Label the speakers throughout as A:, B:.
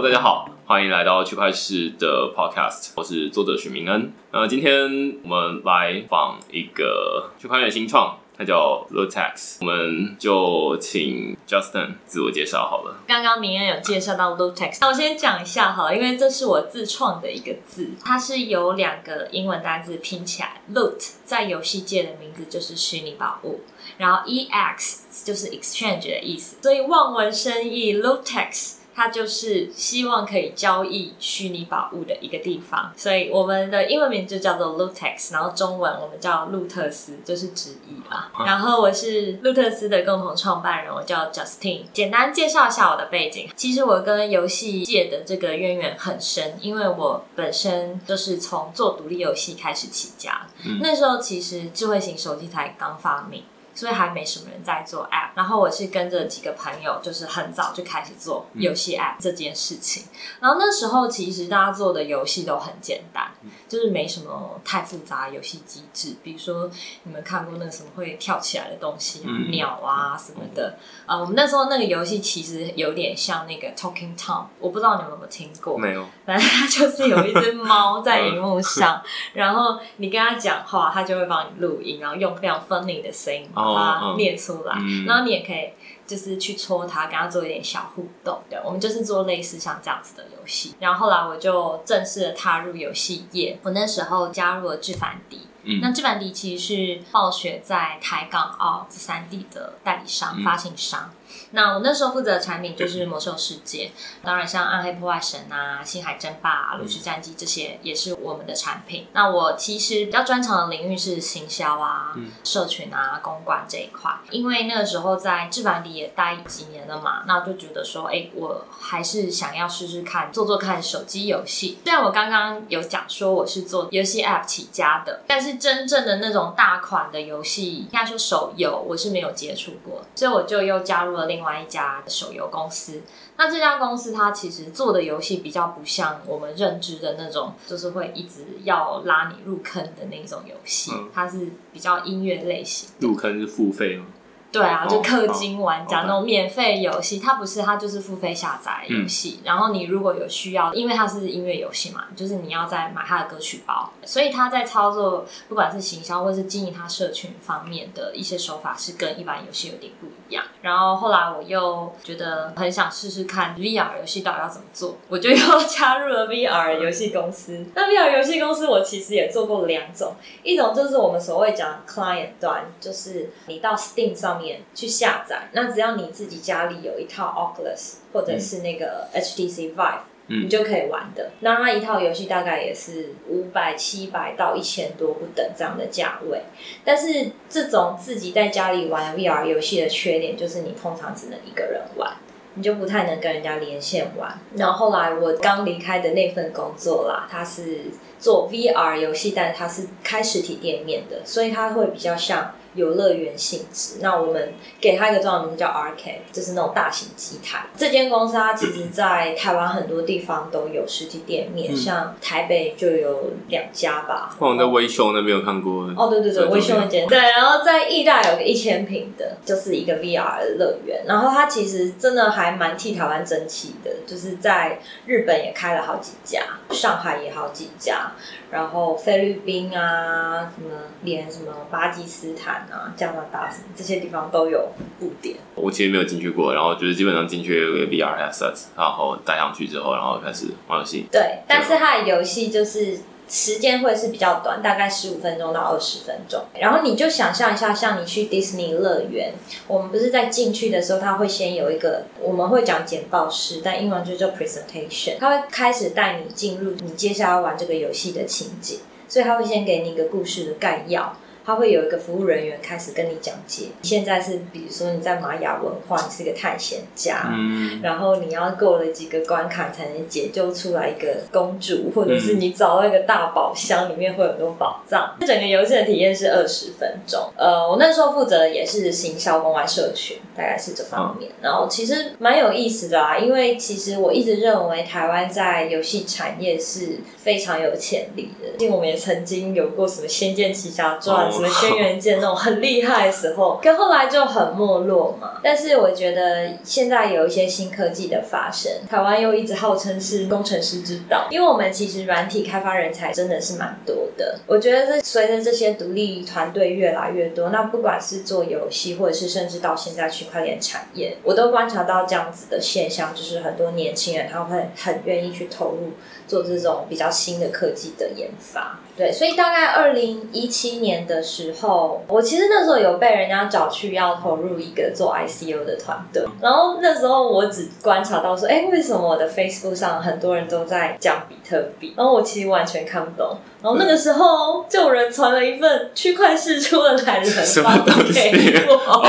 A: 大家好，欢迎来到区块市的 Podcast，我是作者许明恩。那今天我们来访一个区块链新创，它叫 Lutex，我们就请 Justin 自我介绍好了。
B: 刚刚明恩有介绍到 Lutex，那我先讲一下好了，因为这是我自创的一个字，它是由两个英文单字拼起来，Loot 在游戏界的名字就是虚拟宝物，然后 EX 就是 exchange 的意思，所以望文生义，Lutex 它就是希望可以交易虚拟宝物的一个地方，所以我们的英文名就叫做 Lutex，然后中文我们叫路特斯，就是直译啦。然后我是路特斯的共同创办人，我叫 Justin。简单介绍一下我的背景，其实我跟游戏界的这个渊源很深，因为我本身就是从做独立游戏开始起家，那时候其实智慧型手机才刚发明。所以还没什么人在做 App，然后我是跟着几个朋友，就是很早就开始做游戏 App 这件事情。然后那时候其实大家做的游戏都很简单，就是没什么太复杂游戏机制。比如说你们看过那个什么会跳起来的东西，鸟啊什么的。呃，我们那时候那个游戏其实有点像那个 Talking Tom，我不知道你们有没有听过？
A: 没有。
B: 反正它就是有一只猫在荧幕上，然后你跟它讲话，它就会帮你录音，然后用非常 funny 的声音。把它念出来，然后你也可以就是去戳它，跟它做一点小互动。对，我们就是做类似像这样子的游戏。然后后来我就正式的踏入游戏业，我那时候加入了智凡迪。那智凡迪其实是暴雪在台港澳这三地的代理商、发行商。那我那时候负责的产品就是魔兽世界，当然像暗黑破坏神啊、星海争霸、炉石战记这些也是我们的产品。那我其实比较专长的领域是行销啊、社群啊、公关这一块。因为那个时候在制版里也待几年了嘛，那我就觉得说，哎，我还是想要试试看做做看手机游戏。虽然我刚刚有讲说我是做游戏 App 起家的，但是真正的那种大款的游戏，应该说手游，我是没有接触过，所以我就又加入了另。另外一家手游公司，那这家公司它其实做的游戏比较不像我们认知的那种，就是会一直要拉你入坑的那种游戏，它是比较音乐类型。
A: 入坑是付费吗？
B: 对啊，就氪金玩家那种免费游戏，它不是，它就是付费下载游戏。然后你如果有需要，因为它是音乐游戏嘛，就是你要再买它的歌曲包。所以它在操作，不管是行销或是经营它社群方面的一些手法，是跟一般游戏有点不一样。然后后来我又觉得很想试试看 VR 游戏到底要怎么做，我就又 加入了 VR 游戏公司。那 VR 游戏公司我其实也做过两种，一种就是我们所谓讲 client 端，就是你到 Steam 上。去下载，那只要你自己家里有一套 Oculus 或者是那个 HTC Vive，你就可以玩的。那它一套游戏大概也是五百、七百到一千多不等这样的价位。但是这种自己在家里玩 VR 游戏的缺点就是你通常只能一个人玩，你就不太能跟人家连线玩。然后后来我刚离开的那份工作啦，它是做 VR 游戏，但是它是开实体店面的，所以它会比较像。游乐园性质，那我们给它一个中文名字叫 Arcade，就是那种大型机台。这间公司它其实，在台湾很多地方都有实体店面，像台北就有两家吧。
A: 我在微秀那边有看过。
B: 哦，对对对，微秀那间。对，然后在义大有个一千平的，就是一个 VR 乐园。然后它其实真的还蛮替台湾争气的，就是在日本也开了好几家，上海也好几家。然后菲律宾啊，什么连什么巴基斯坦啊、加拿大什么这些地方都有布点。
A: 我其实没有进去过，然后就是基本上进去有个 VR headset，然后带上去之后，然后开始玩游戏。
B: 对，但是它的游戏就是。时间会是比较短，大概十五分钟到二十分钟。然后你就想象一下，像你去迪士尼乐园，我们不是在进去的时候，他会先有一个，我们会讲简报式，但英文就叫 presentation，他会开始带你进入你接下来玩这个游戏的情景，所以他会先给你一个故事的概要。他会有一个服务人员开始跟你讲解。现在是，比如说你在玛雅文化，你是一个探险家，嗯，然后你要过了几个关卡才能解救出来一个公主，或者是你找到一个大宝箱，里面会有很多宝藏。整个游戏的体验是二十分钟。呃，我那时候负责的也是行销公关社群，大概是这方面。然后其实蛮有意思的啊，因为其实我一直认为台湾在游戏产业是非常有潜力的。毕竟我们也曾经有过什么《仙剑奇侠传》。什什么轩辕剑那种很厉害的时候，可后来就很没落嘛。但是我觉得现在有一些新科技的发生，台湾又一直号称是工程师之道，因为我们其实软体开发人才真的是蛮多的。我觉得这随着这些独立团队越来越多，那不管是做游戏，或者是甚至到现在区块链产业，我都观察到这样子的现象，就是很多年轻人他会很愿意去投入。做这种比较新的科技的研发，对，所以大概二零一七年的时候，我其实那时候有被人家找去要投入一个做 ICO 的团队，然后那时候我只观察到说，哎，为什么我的 Facebook 上很多人都在讲比特币，然后我其实完全看不懂，然后那个时候就有人传了一份区块市出的懒人包给我，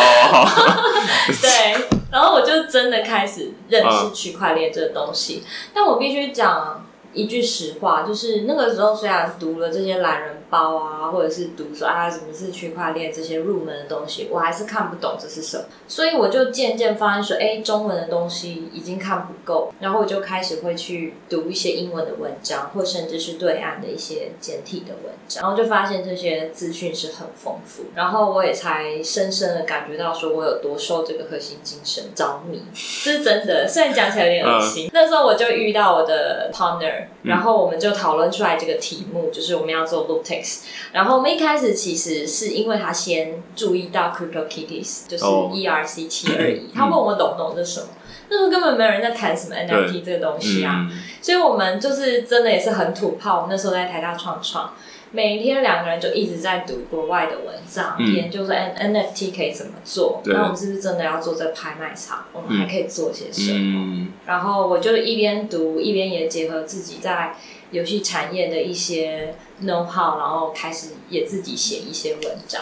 B: 对，然后我就真的开始认识区块链这个东西，但我必须讲。一句实话，就是那个时候虽然读了这些懒人包啊，或者是读说啊什么是区块链这些入门的东西，我还是看不懂这是什么，所以我就渐渐发现说，哎，中文的东西已经看不够，然后我就开始会去读一些英文的文章，或甚至是对岸的一些简体的文章，然后就发现这些资讯是很丰富，然后我也才深深的感觉到说我有多受这个核心精神着迷，这是真的，虽然讲起来有点恶心。那时候我就遇到我的 partner。然后我们就讨论出来这个题目，就是我们要做 Lootex。然后我们一开始其实是因为他先注意到 Crypto Kitties，就是 ERC 七二一，他问我懂不懂这什么？那时候根本没有人在谈什么 NFT 这个东西啊，所以我们就是真的也是很土炮。那时候在台大创创。每天两个人就一直在读国外的文章，研究说 N NFT 可以怎么做。那我们是不是真的要做这拍卖场？我们还可以做些什么？然后我就一边读，一边也结合自己在游戏产业的一些 know how，然后开始也自己写一些文章。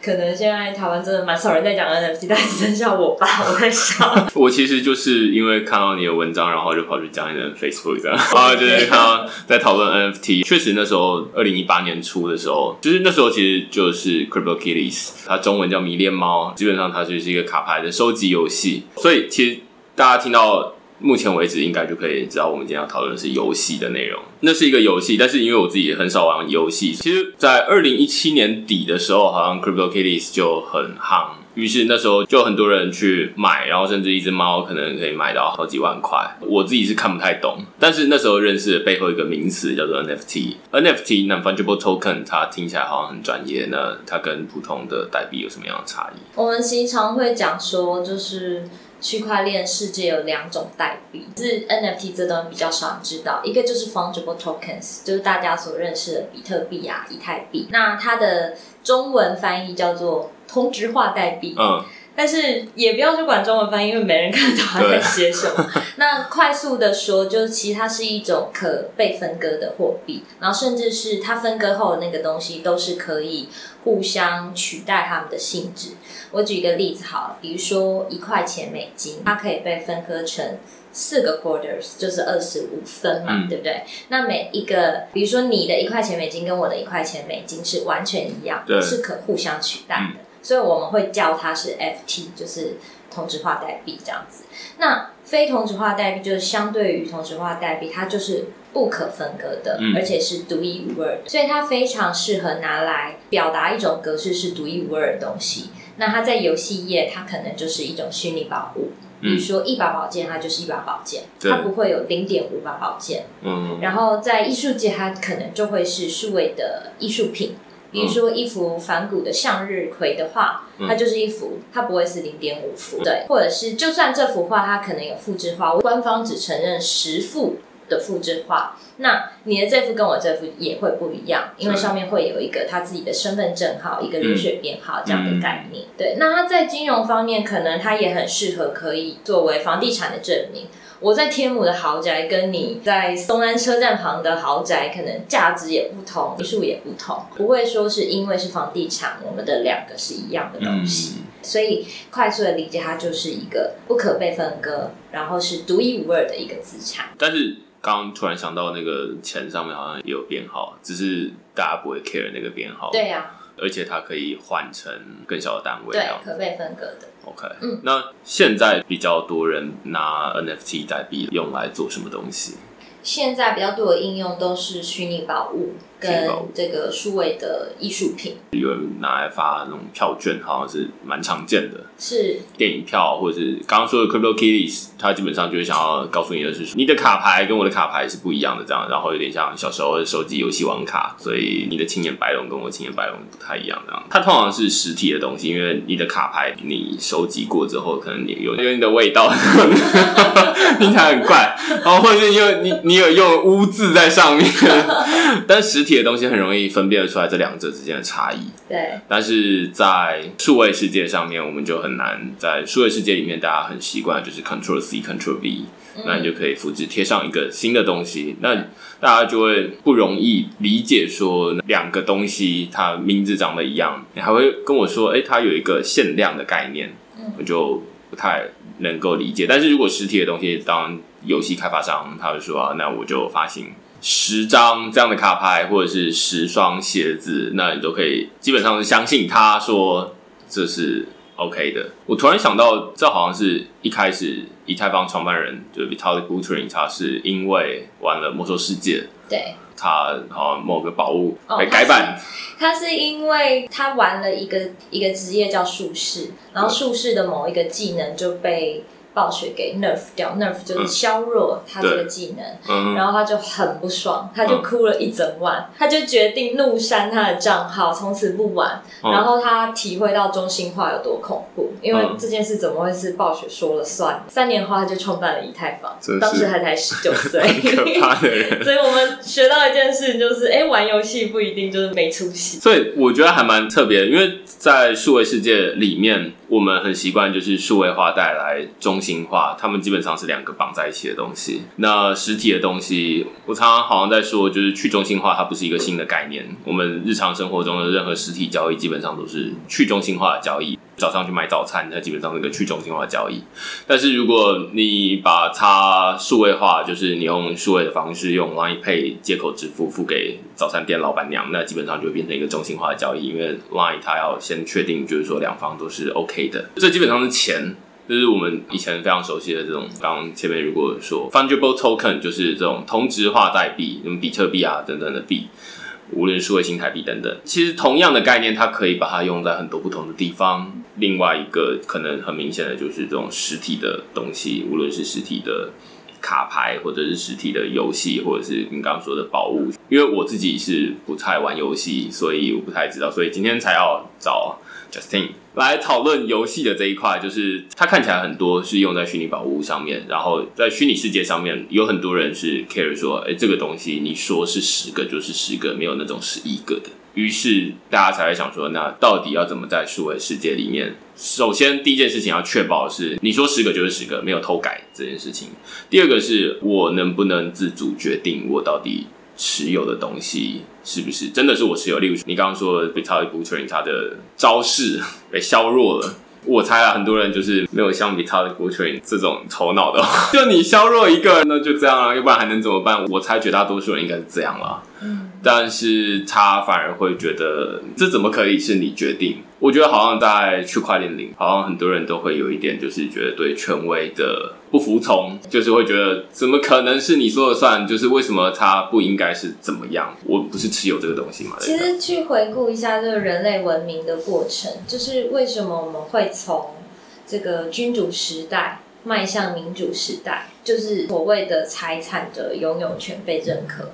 B: 可能现在台湾真的蛮少人在讲 NFT，但只剩下我吧，我在想。
A: 我其实就是因为看到你的文章，然后就跑去讲你的 Facebook 这样，啊，就是看到在讨论 NFT。确实那时候二零一八年初的时候，就是那时候其实就是 Crypto Kitties，它中文叫迷恋猫，基本上它就是一个卡牌的收集游戏。所以其实大家听到。目前为止，应该就可以知道我们今天要讨论的是游戏的内容。那是一个游戏，但是因为我自己很少玩游戏，其实，在二零一七年底的时候，好像 Crypto Kitties 就很夯，于是那时候就很多人去买，然后甚至一只猫可能可以买到好几万块。我自己是看不太懂，但是那时候认识背后一个名词叫做 NFT。NFT（Non-Fungible Token），它听起来好像很专业，那它跟普通的代币有什么样的差异？
B: 我们经常会讲说，就是。区块链世界有两种代币，是 NFT 这端比较少人知道。一个就是 fungible tokens，就是大家所认识的比特币啊、以太币。那它的中文翻译叫做通知化代币。嗯。但是也不要去管中文翻译，因为没人看懂他在写什么。那快速的说，就是其实它是一种可被分割的货币，然后甚至是它分割后的那个东西都是可以互相取代它们的性质。我举一个例子好了，比如说一块钱美金，它可以被分割成四个 quarters，就是二十五分嘛，对不对？那每一个，比如说你的一块钱美金跟我的一块钱美金是完全一样，是可互相取代的，所以我们会叫它是 FT，就是同质化代币这样子。那非同质化代币就是相对于同质化代币，它就是不可分割的，而且是独一无二的，所以它非常适合拿来表达一种格式是独一无二的东西。那它在游戏业，它可能就是一种虚拟宝物，比如说一把宝剑，它就是一把宝剑，它不会有零点五把宝剑。嗯，然后在艺术界，它可能就会是数位的艺术品，比如说一幅反古的向日葵的画，它就是一幅，它不会是零点五幅。对，或者是就算这幅画它可能有复制画，官方只承认十幅。的复制画，那你的这幅跟我这幅也会不一样，因为上面会有一个他自己的身份证号，一个流水编号这样的概念。对，那它在金融方面，可能它也很适合可以作为房地产的证明。我在天母的豪宅，跟你在松安车站旁的豪宅，可能价值也不同，数也不同，不会说是因为是房地产，我们的两个是一样的东西。所以快速的理解，它就是一个不可被分割，然后是独一无二的一个资产。
A: 但是。刚突然想到，那个钱上面好像也有编号，只是大家不会 care 那个编号。
B: 对呀，
A: 而且它可以换成更小的单位，
B: 对，可被分割的。
A: OK，嗯，那现在比较多人拿 NFT 代币用来做什么东西？
B: 现在比较多的应用都是虚拟宝物，跟这个数位的艺术品，
A: 有人拿来发那种票券，好像是蛮常见的。
B: 是
A: 电影票，或者是刚刚说的 Crypto Kitties，它基本上就是想要告诉你的是，你的卡牌跟我的卡牌是不一样的，这样，然后有点像小时候的手机游戏王卡，所以你的青眼白龙跟我青眼白龙不太一样，这样。它通常是实体的东西，因为你的卡牌你收集过之后，可能你有有你的味道，听起来很怪，然后或者是因为你你有用污渍在上面，但实体的东西很容易分辨得出来这两者之间的差异。
B: 对，
A: 但是在数位世界上面，我们就很难在数位世界里面，大家很习惯就是 Control C Control V，那你就可以复制贴上一个新的东西，那大家就会不容易理解说两个东西它名字长得一样，你还会跟我说，哎，它有一个限量的概念，我就不太能够理解。但是如果实体的东西，当游戏开发商他会说，啊那我就发行。十张这样的卡牌，或者是十双鞋子，那你都可以基本上是相信他说这是 OK 的。我突然想到，这好像是一开始以太坊创办人就是 Vitalik Buterin，他是因为玩了魔兽世界，
B: 对，
A: 他好像某个宝物被改版，
B: 他是因为他玩了一个一个职业叫术士，然后术士的某一个技能就被。暴雪给 nerf 掉，nerf 就是削弱他这个技能，然后他就很不爽，他就哭了一整晚，他就决定怒删他的账号，从此不玩。然后他体会到中心化有多恐怖，因为这件事怎么会是暴雪说了算？三年后他就创办了以太坊，当时他才十九岁，
A: 可怕的人。
B: 所以我们学到一件事，就是，哎，玩游戏不一定就是没出息。
A: 所以我觉得还蛮特别，因为在数位世界里面。我们很习惯就是数位化带来中心化，他们基本上是两个绑在一起的东西。那实体的东西，我常常好像在说，就是去中心化，它不是一个新的概念。我们日常生活中的任何实体交易，基本上都是去中心化的交易。早上去买早餐，它基本上是个去中心化交易。但是如果你把它数位化，就是你用数位的方式用 Line Pay 接口支付付给早餐店老板娘，那基本上就会变成一个中心化的交易。因为 Line 它要先确定，就是说两方都是 OK 的。这基本上是钱，就是我们以前非常熟悉的这种。刚前面如果说 Fungible Token，就是这种同质化代币，什么比特币啊等等的币。无论数位新台币等等，其实同样的概念，它可以把它用在很多不同的地方。另外一个可能很明显的就是这种实体的东西，无论是实体的卡牌，或者是实体的游戏，或者是你刚刚说的宝物。因为我自己是不太玩游戏，所以我不太知道，所以今天才要找 Justin。来讨论游戏的这一块，就是它看起来很多是用在虚拟宝物上面，然后在虚拟世界上面有很多人是 care 说，哎，这个东西你说是十个就是十个，没有那种十一个的。于是大家才会想说，那到底要怎么在数位世界里面？首先第一件事情要确保是你说十个就是十个，没有偷改这件事情。第二个是我能不能自主决定我到底。持有的东西是不是真的是我持有？例如你刚刚说 Vitalik Buterin 他的招式 被削弱了，我猜啊，很多人就是没有像 Vitalik b u t r i n 这种头脑的，就你削弱一个，那就这样了，要不然还能怎么办？我猜绝大多数人应该是这样了。嗯，但是他反而会觉得这怎么可以是你决定？我觉得好像在区块链里，好像很多人都会有一点，就是觉得对权威的不服从，就是会觉得怎么可能是你说了算？就是为什么他不应该是怎么样？我不是持有这个东西吗？
B: 其实去回顾一下这个人类文明的过程，就是为什么我们会从这个君主时代迈向民主时代，就是所谓的财产的拥有权被认可。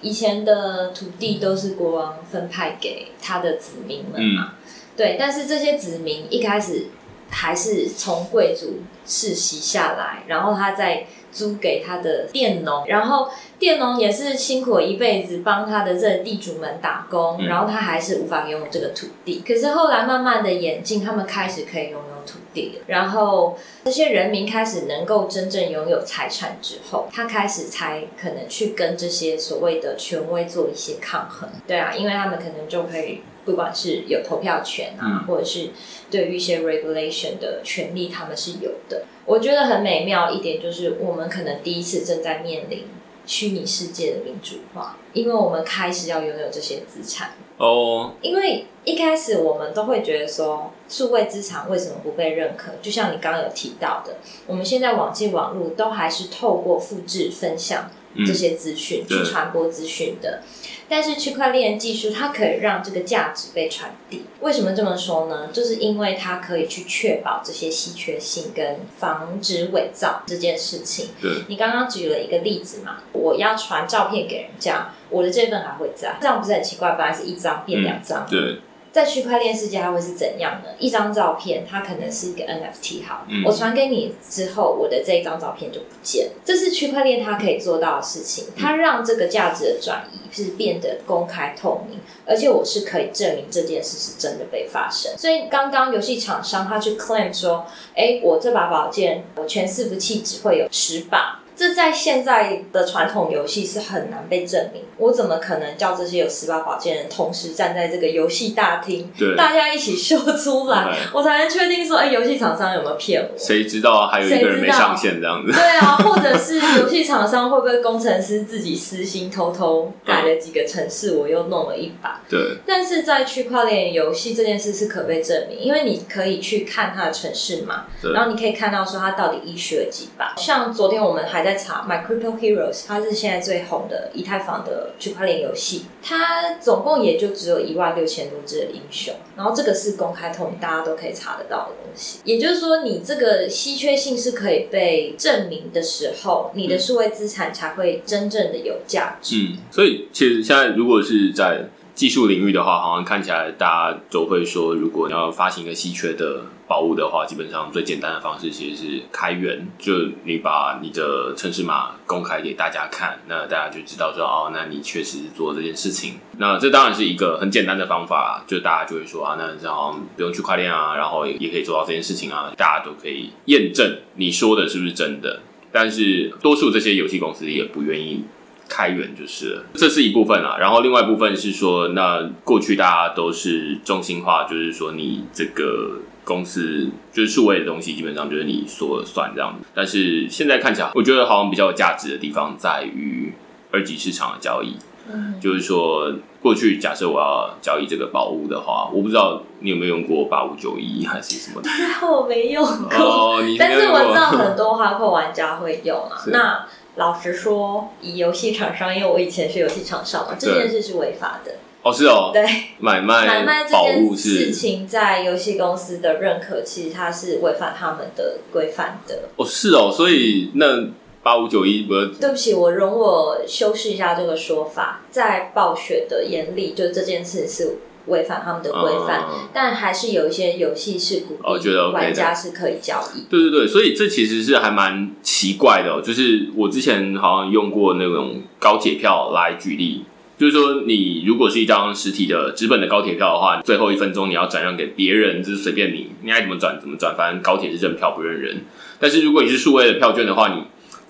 B: 以前的土地都是国王分派给他的子民们嘛。对，但是这些子民一开始还是从贵族世袭下来，然后他再租给他的佃农，然后佃农也是辛苦一辈子帮他的这地主们打工，然后他还是无法拥有这个土地。可是后来慢慢的演进，他们开始可以拥有土地了，然后这些人民开始能够真正拥有财产之后，他开始才可能去跟这些所谓的权威做一些抗衡。对啊，因为他们可能就可以。不管是有投票权啊，或者是对于一些 regulation 的权利，他们是有的。我觉得很美妙一点就是，我们可能第一次正在面临虚拟世界的民主化，因为我们开始要拥有这些资产哦。因为一开始我们都会觉得说，数位资产为什么不被认可？就像你刚刚有提到的，我们现在网际网络都还是透过复制分享。这些资讯，去传播资讯的。但是区块链技术它可以让这个价值被传递。为什么这么说呢？就是因为它可以去确保这些稀缺性跟防止伪造这件事情。
A: 对，
B: 你刚刚举了一个例子嘛，我要传照片给人家，我的这份还会在，这样不是很奇怪？本来是一张变两张。
A: 对。
B: 在区块链世界，它会是怎样呢？一张照片，它可能是一个 NFT，好，我传给你之后，我的这一张照片就不见了。这是区块链它可以做到的事情，它让这个价值的转移是变得公开透明，而且我是可以证明这件事是真的被发生。所以刚刚游戏厂商他去 claim 说，哎，我这把宝剑，我全伺服器只会有十把。这在现在的传统游戏是很难被证明。我怎么可能叫这些有十把宝剑人同时站在这个游戏大厅，大家一起秀出来，我才能确定说，哎，游戏厂商有没有骗我？
A: 谁知道还有一个人没上线这样子？
B: 对啊，或者是游戏厂商会不会工程师自己私心偷偷改了几个城市，我又弄了一把？
A: 对。
B: 但是在区块链游戏这件事是可被证明，因为你可以去看它的城市嘛，然后你可以看到说它到底一学了几把。像昨天我们还。在查 My Crypto Heroes，它是现在最红的以太坊的区块链游戏。它总共也就只有一万六千多只的英雄，然后这个是公开透明，大家都可以查得到的东西。也就是说，你这个稀缺性是可以被证明的时候，你的数位资产才会真正的有价值。
A: 嗯，所以其实现在如果是在技术领域的话，好像看起来大家都会说，如果你要发行一个稀缺的宝物的话，基本上最简单的方式其实是开源，就你把你的城市码公开给大家看，那大家就知道说，哦，那你确实是做这件事情。那这当然是一个很简单的方法，就大家就会说啊，那这样不用去跨链啊，然后也可以做到这件事情啊，大家都可以验证你说的是不是真的。但是多数这些游戏公司也不愿意。开源就是了，这是一部分啊。然后另外一部分是说，那过去大家都是中心化，就是说你这个公司就是数位的东西，基本上就是你说了算这样子。但是现在看起来，我觉得好像比较有价值的地方在于二级市场的交易。嗯，就是说过去假设我要交易这个宝物的话，我不知道你有没有用过八五九一还是什么？
B: 我没用过，但是我知道很多花客玩家会用啊。那老实说，以游戏厂商，因为我以前是游戏厂商嘛，这件事是违法的。
A: 哦，是哦。
B: 对，
A: 买卖
B: 买卖
A: 这件
B: 事情，在游戏公司的认可，其实它是违反他们的规范的。
A: 哦，是哦，所以那八五九一不？
B: 对不起，我容我修饰一下这个说法，在暴雪的眼里，就这件事是。违反他们的规范，但还是有一些游戏是鼓励玩家是可以交易。
A: 对对对，所以这其实是还蛮奇怪的。就是我之前好像用过那种高铁票来举例，就是说你如果是一张实体的纸本的高铁票的话，最后一分钟你要转让给别人，就是随便你，你爱怎么转怎么转，反正高铁是认票不认人。但是如果你是数位的票券的话，你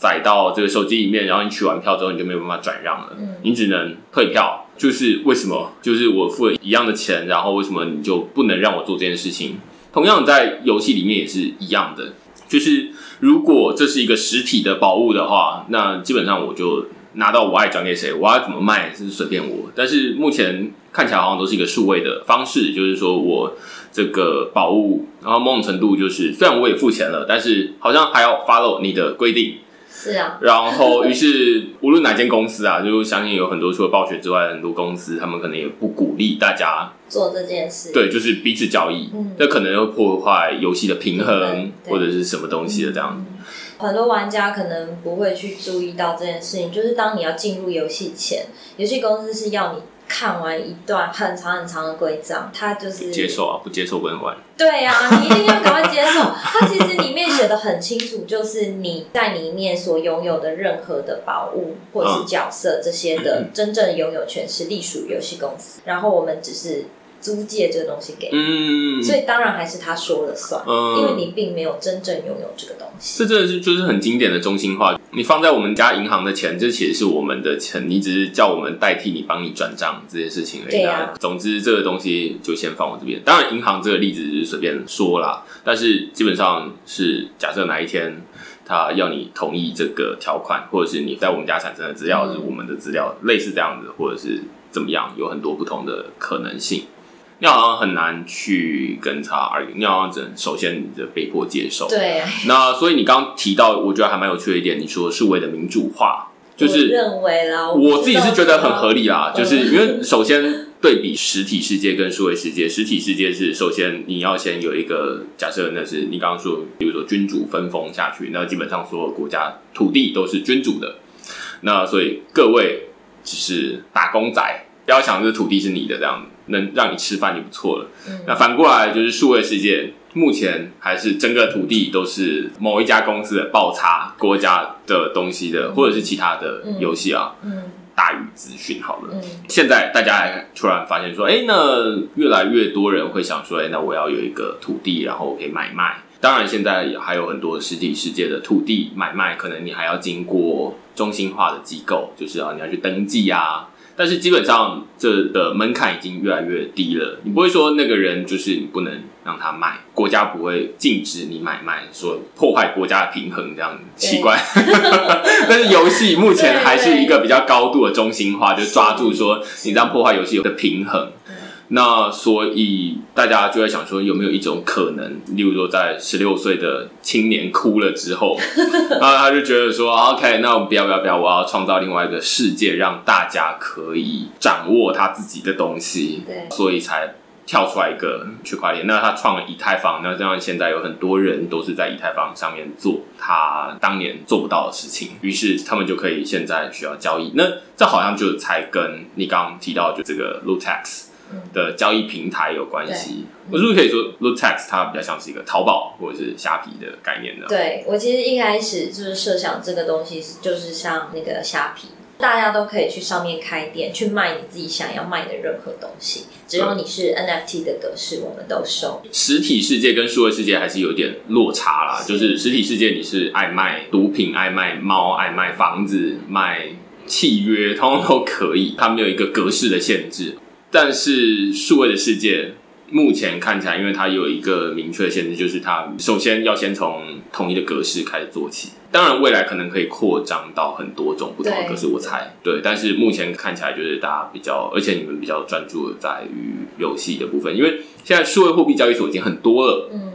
A: 载到这个手机里面，然后你取完票之后，你就没有办法转让了，你只能退票。就是为什么？就是我付了一样的钱，然后为什么你就不能让我做这件事情？同样在游戏里面也是一样的。就是如果这是一个实体的宝物的话，那基本上我就拿到我爱转给谁，我要怎么卖是随便我。但是目前看起来好像都是一个数位的方式，就是说我这个宝物，然后某种程度就是虽然我也付钱了，但是好像还要 follow 你的规定。
B: 是啊，
A: 然后于是无论哪间公司啊，就相信有很多除了暴雪之外，很多公司他们可能也不鼓励大家
B: 做这件事。
A: 对，就是彼此交易，这可能会破坏游戏的平衡或者是什么东西的这样。
B: 很多玩家可能不会去注意到这件事情，就是当你要进入游戏前，游戏公司是要你。看完一段很长很长的规章，他就是
A: 接受啊，不接受不能玩。
B: 对呀，你一定要赶快接受。它其实里面写的很清楚，就是你在里面所拥有的任何的宝物或是角色这些的真正拥有权是隶属游戏公司，然后我们只是。租借这个东西给你，所以当然还是他说了算，嗯因为你并没有真正拥有这个东西。
A: 这真的是就是很经典的中心化。你放在我们家银行的钱，这其实是我们的钱，你只是叫我们代替你帮你转账这件事情而已。
B: 对啊。
A: 总之，这个东西就先放我这边。当然，银行这个例子是随便说啦，但是基本上是假设哪一天他要你同意这个条款，或者是你在我们家产生的资料是我们的资料，类似这样子，或者是怎么样，有很多不同的可能性。你好像很难去跟他而语，你好像只能首先你就被迫接受。
B: 对。
A: 那所以你刚刚提到，我觉得还蛮有趣的一点，你说数位的民主化，就是
B: 认为啦，
A: 我自己是觉得很合理啦，就是因为首先对比实体世界跟数位世界，实体世界是首先你要先有一个假设，那是你刚刚说，比如说君主分封下去，那基本上所有国家土地都是君主的，那所以各位只是打工仔，不要想这土地是你的这样，能让你吃饭就不错了。那反过来就是数位世界。目前还是整个土地都是某一家公司的爆差国家的东西的，或者是其他的游戏啊，嗯大于资讯好了。现在大家突然发现说，哎，那越来越多人会想说，哎，那我要有一个土地，然后我可以买卖。当然，现在还有很多实体世界的土地买卖，可能你还要经过中心化的机构，就是啊，你要去登记啊。但是基本上这的门槛已经越来越低了，你不会说那个人就是你不能让他卖，国家不会禁止你买卖，说破坏国家的平衡这样奇怪。但是游戏目前还是一个比较高度的中心化，就抓住说你这样破坏游戏的平衡。那所以大家就在想说，有没有一种可能，例如说，在十六岁的青年哭了之后，啊，他就觉得说，OK，那我不要不要不要，我要创造另外一个世界，让大家可以掌握他自己的东西，
B: 对，
A: 所以才跳出来一个区块链。那他创了以太坊，那这样现在有很多人都是在以太坊上面做他当年做不到的事情，于是他们就可以现在需要交易。那这好像就才跟你刚刚提到就这个 Lutax。的交易平台有关系，我是不是可以说 l o o t e x 它比较像是一个淘宝或者是虾皮的概念呢？
B: 对我其实一开始就是设想这个东西就是像那个虾皮，大家都可以去上面开店，去卖你自己想要卖的任何东西，只要你是 NFT 的格式，我们都收。
A: 实体世界跟数位世界还是有点落差啦，就是实体世界你是爱卖毒品、爱卖猫、爱卖房子、卖契约，通通都可以，它没有一个格式的限制。但是数位的世界目前看起来，因为它有一个明确的限制，就是它首先要先从统一的格式开始做起。当然，未来可能可以扩张到很多种不同的格式，我猜。对，但是目前看起来就是大家比较，而且你们比较专注在于游戏的部分，因为现在数位货币交易所已经很多了。嗯。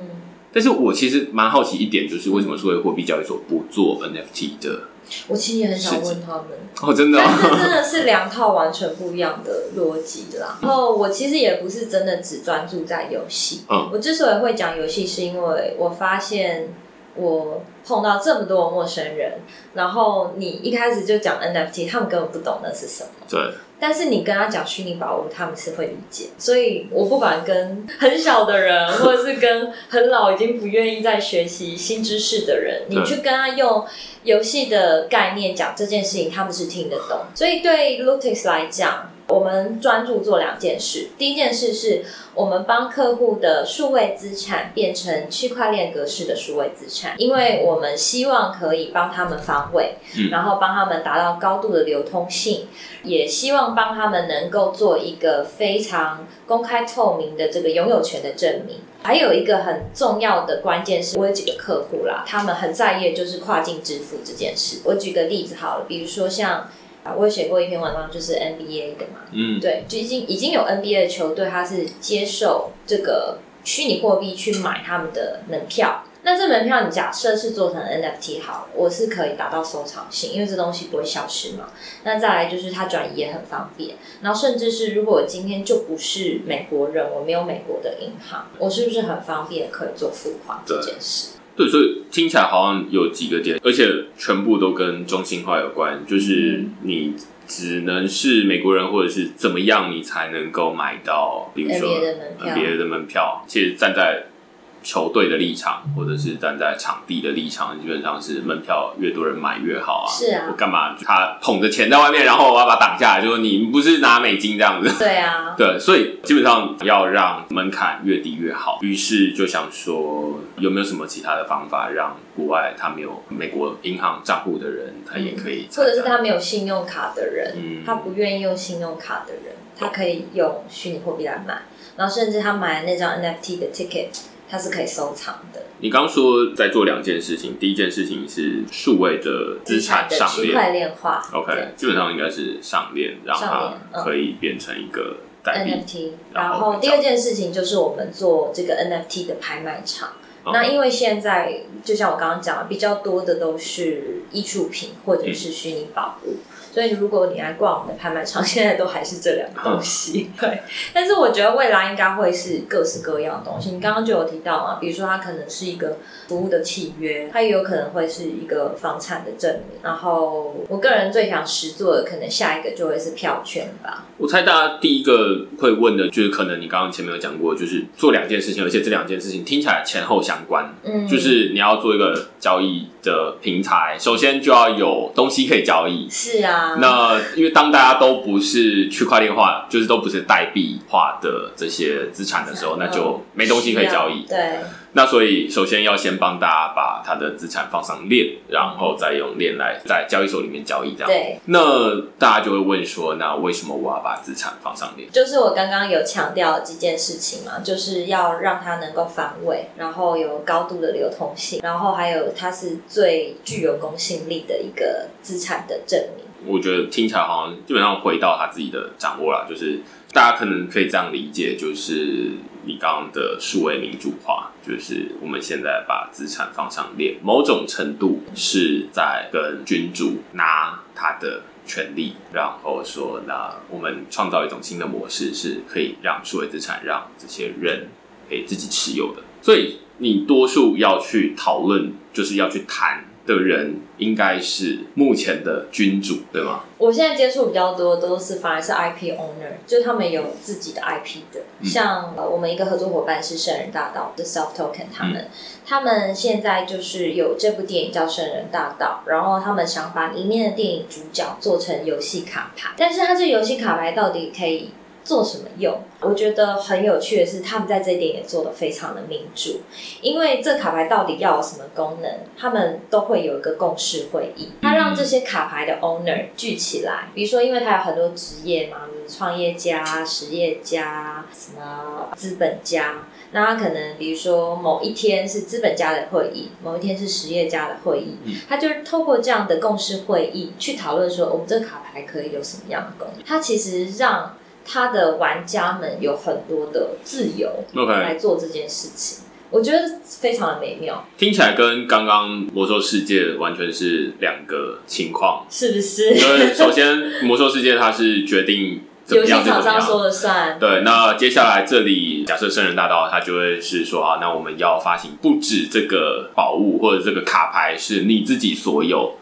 A: 但是我其实蛮好奇一点，就是为什么数位货币交易所不做 NFT 的？
B: 我其实也很想问他们
A: 哦，真的，
B: 但是真的是两套完全不一样的逻辑啦。然后我其实也不是真的只专注在游戏。嗯，我之所以会讲游戏，是因为我发现我碰到这么多陌生人，然后你一开始就讲 NFT，他们根本不懂那是什么。
A: 对。
B: 但是你跟他讲虚拟宝物，他们是会理解。所以我不管跟很小的人，或者是跟很老已经不愿意再学习新知识的人，你去跟他用游戏的概念讲这件事情，他们是听得懂。所以对 Lutix 来讲。我们专注做两件事。第一件事是我们帮客户的数位资产变成区块链格式的数位资产，因为我们希望可以帮他们防伪，然后帮他们达到高度的流通性，也希望帮他们能够做一个非常公开透明的这个拥有权的证明。还有一个很重要的关键是，我有几个客户啦，他们很在意就是跨境支付这件事。我举个例子好了，比如说像。我有写过一篇文章，就是 NBA 的嘛，嗯，对，就已经已经有 NBA 的球队，他是接受这个虚拟货币去买他们的门票。那这门票你假设是做成 NFT 好，我是可以达到收藏性，因为这东西不会消失嘛。那再来就是它转移也很方便，然后甚至是如果我今天就不是美国人，我没有美国的银行，我是不是很方便可以做付款这件事？
A: 对，所以听起来好像有几个点，而且全部都跟中心化有关。就是你只能是美国人，或者是怎么样，你才能够买到，比如说别的门票。其实站在。球队的立场，或者是站在场地的立场，基本上是门票越多人买越好啊。
B: 是啊，我
A: 干嘛他捧着钱在外面，然后我要把他挡下来，就说你不是拿美金这样子。
B: 对啊，
A: 对，所以基本上要让门槛越低越好。于是就想说，有没有什么其他的方法，让国外他没有美国银行账户的人，他也可以，
B: 或者是他没有信用卡的人，他不愿意用信用卡的人，他可以用虚拟货币来买，然后甚至他买那张 NFT 的 ticket。它是可以收藏的。
A: 你刚说在做两件事情，第一件事情是数位的资产上链，
B: 区块链化。
A: OK，基本上应该是上链，让它可以变成一个。
B: NFT。然后第二件事情就是我们做这个 NFT 的拍卖场。那因为现在就像我刚刚讲的，比较多的都是艺术品或者是虚拟宝物。所以，如果你来逛我们的拍卖场，现在都还是这两个东西。对，但是我觉得未来应该会是各式各样的东西。你刚刚就有提到嘛，比如说它可能是一个服务的契约，它也有可能会是一个房产的证明。然后，我个人最想实做的，可能下一个就会是票券吧。
A: 我猜大家第一个会问的，就是可能你刚刚前面有讲过，就是做两件事情，而且这两件事情听起来前后相关。嗯，就是你要做一个交易的平台，首先就要有东西可以交易。
B: 是啊。
A: 那因为当大家都不是区块链化，就是都不是代币化的这些资产的时候，那就没东西可以交易。
B: 对。
A: 那所以首先要先帮大家把他的资产放上链，然后再用链来在交易所里面交易。这样。
B: 对。
A: 那大家就会问说，那为什么我要把资产放上链？
B: 就是我刚刚有强调几件事情嘛，就是要让它能够防伪，然后有高度的流通性，然后还有它是最具有公信力的一个资产的证明。
A: 我觉得听起来好像基本上回到他自己的掌握了，就是大家可能可以这样理解，就是你刚刚的数位民主化，就是我们现在把资产放上链，某种程度是在跟君主拿他的权利，然后说那我们创造一种新的模式，是可以让数位资产让这些人可以自己持有的。所以你多数要去讨论，就是要去谈。的人应该是目前的君主，对吗？
B: 我现在接触比较多都是反而是 IP owner，就他们有自己的 IP 的。像我们一个合作伙伴是圣人大道的 Self Token，他们他们现在就是有这部电影叫《圣人大道》，然后他们想把里面的电影主角做成游戏卡牌，但是他这游戏卡牌到底可以？做什么用？我觉得很有趣的是，他们在这一点也做得非常的民主。因为这卡牌到底要有什么功能，他们都会有一个共识会议，他让这些卡牌的 owner 聚起来。比如说，因为他有很多职业嘛，创业家、实业家、什么资本家，那他可能比如说某一天是资本家的会议，某一天是实业家的会议，他就是透过这样的共识会议去讨论说，我们这卡牌可以有什么样的功能。他其实让他的玩家们有很多的自由来做这件事情，我觉得非常的美妙。
A: 听起来跟刚刚魔兽世界完全是两个情况，
B: 是不是？
A: 因为首先魔兽世界它是决定
B: 游戏厂商说了算，
A: 对。那接下来这里假设圣人大道，它就会是说啊，那我们要发行不止这个宝物或者这个卡牌是你自己所有。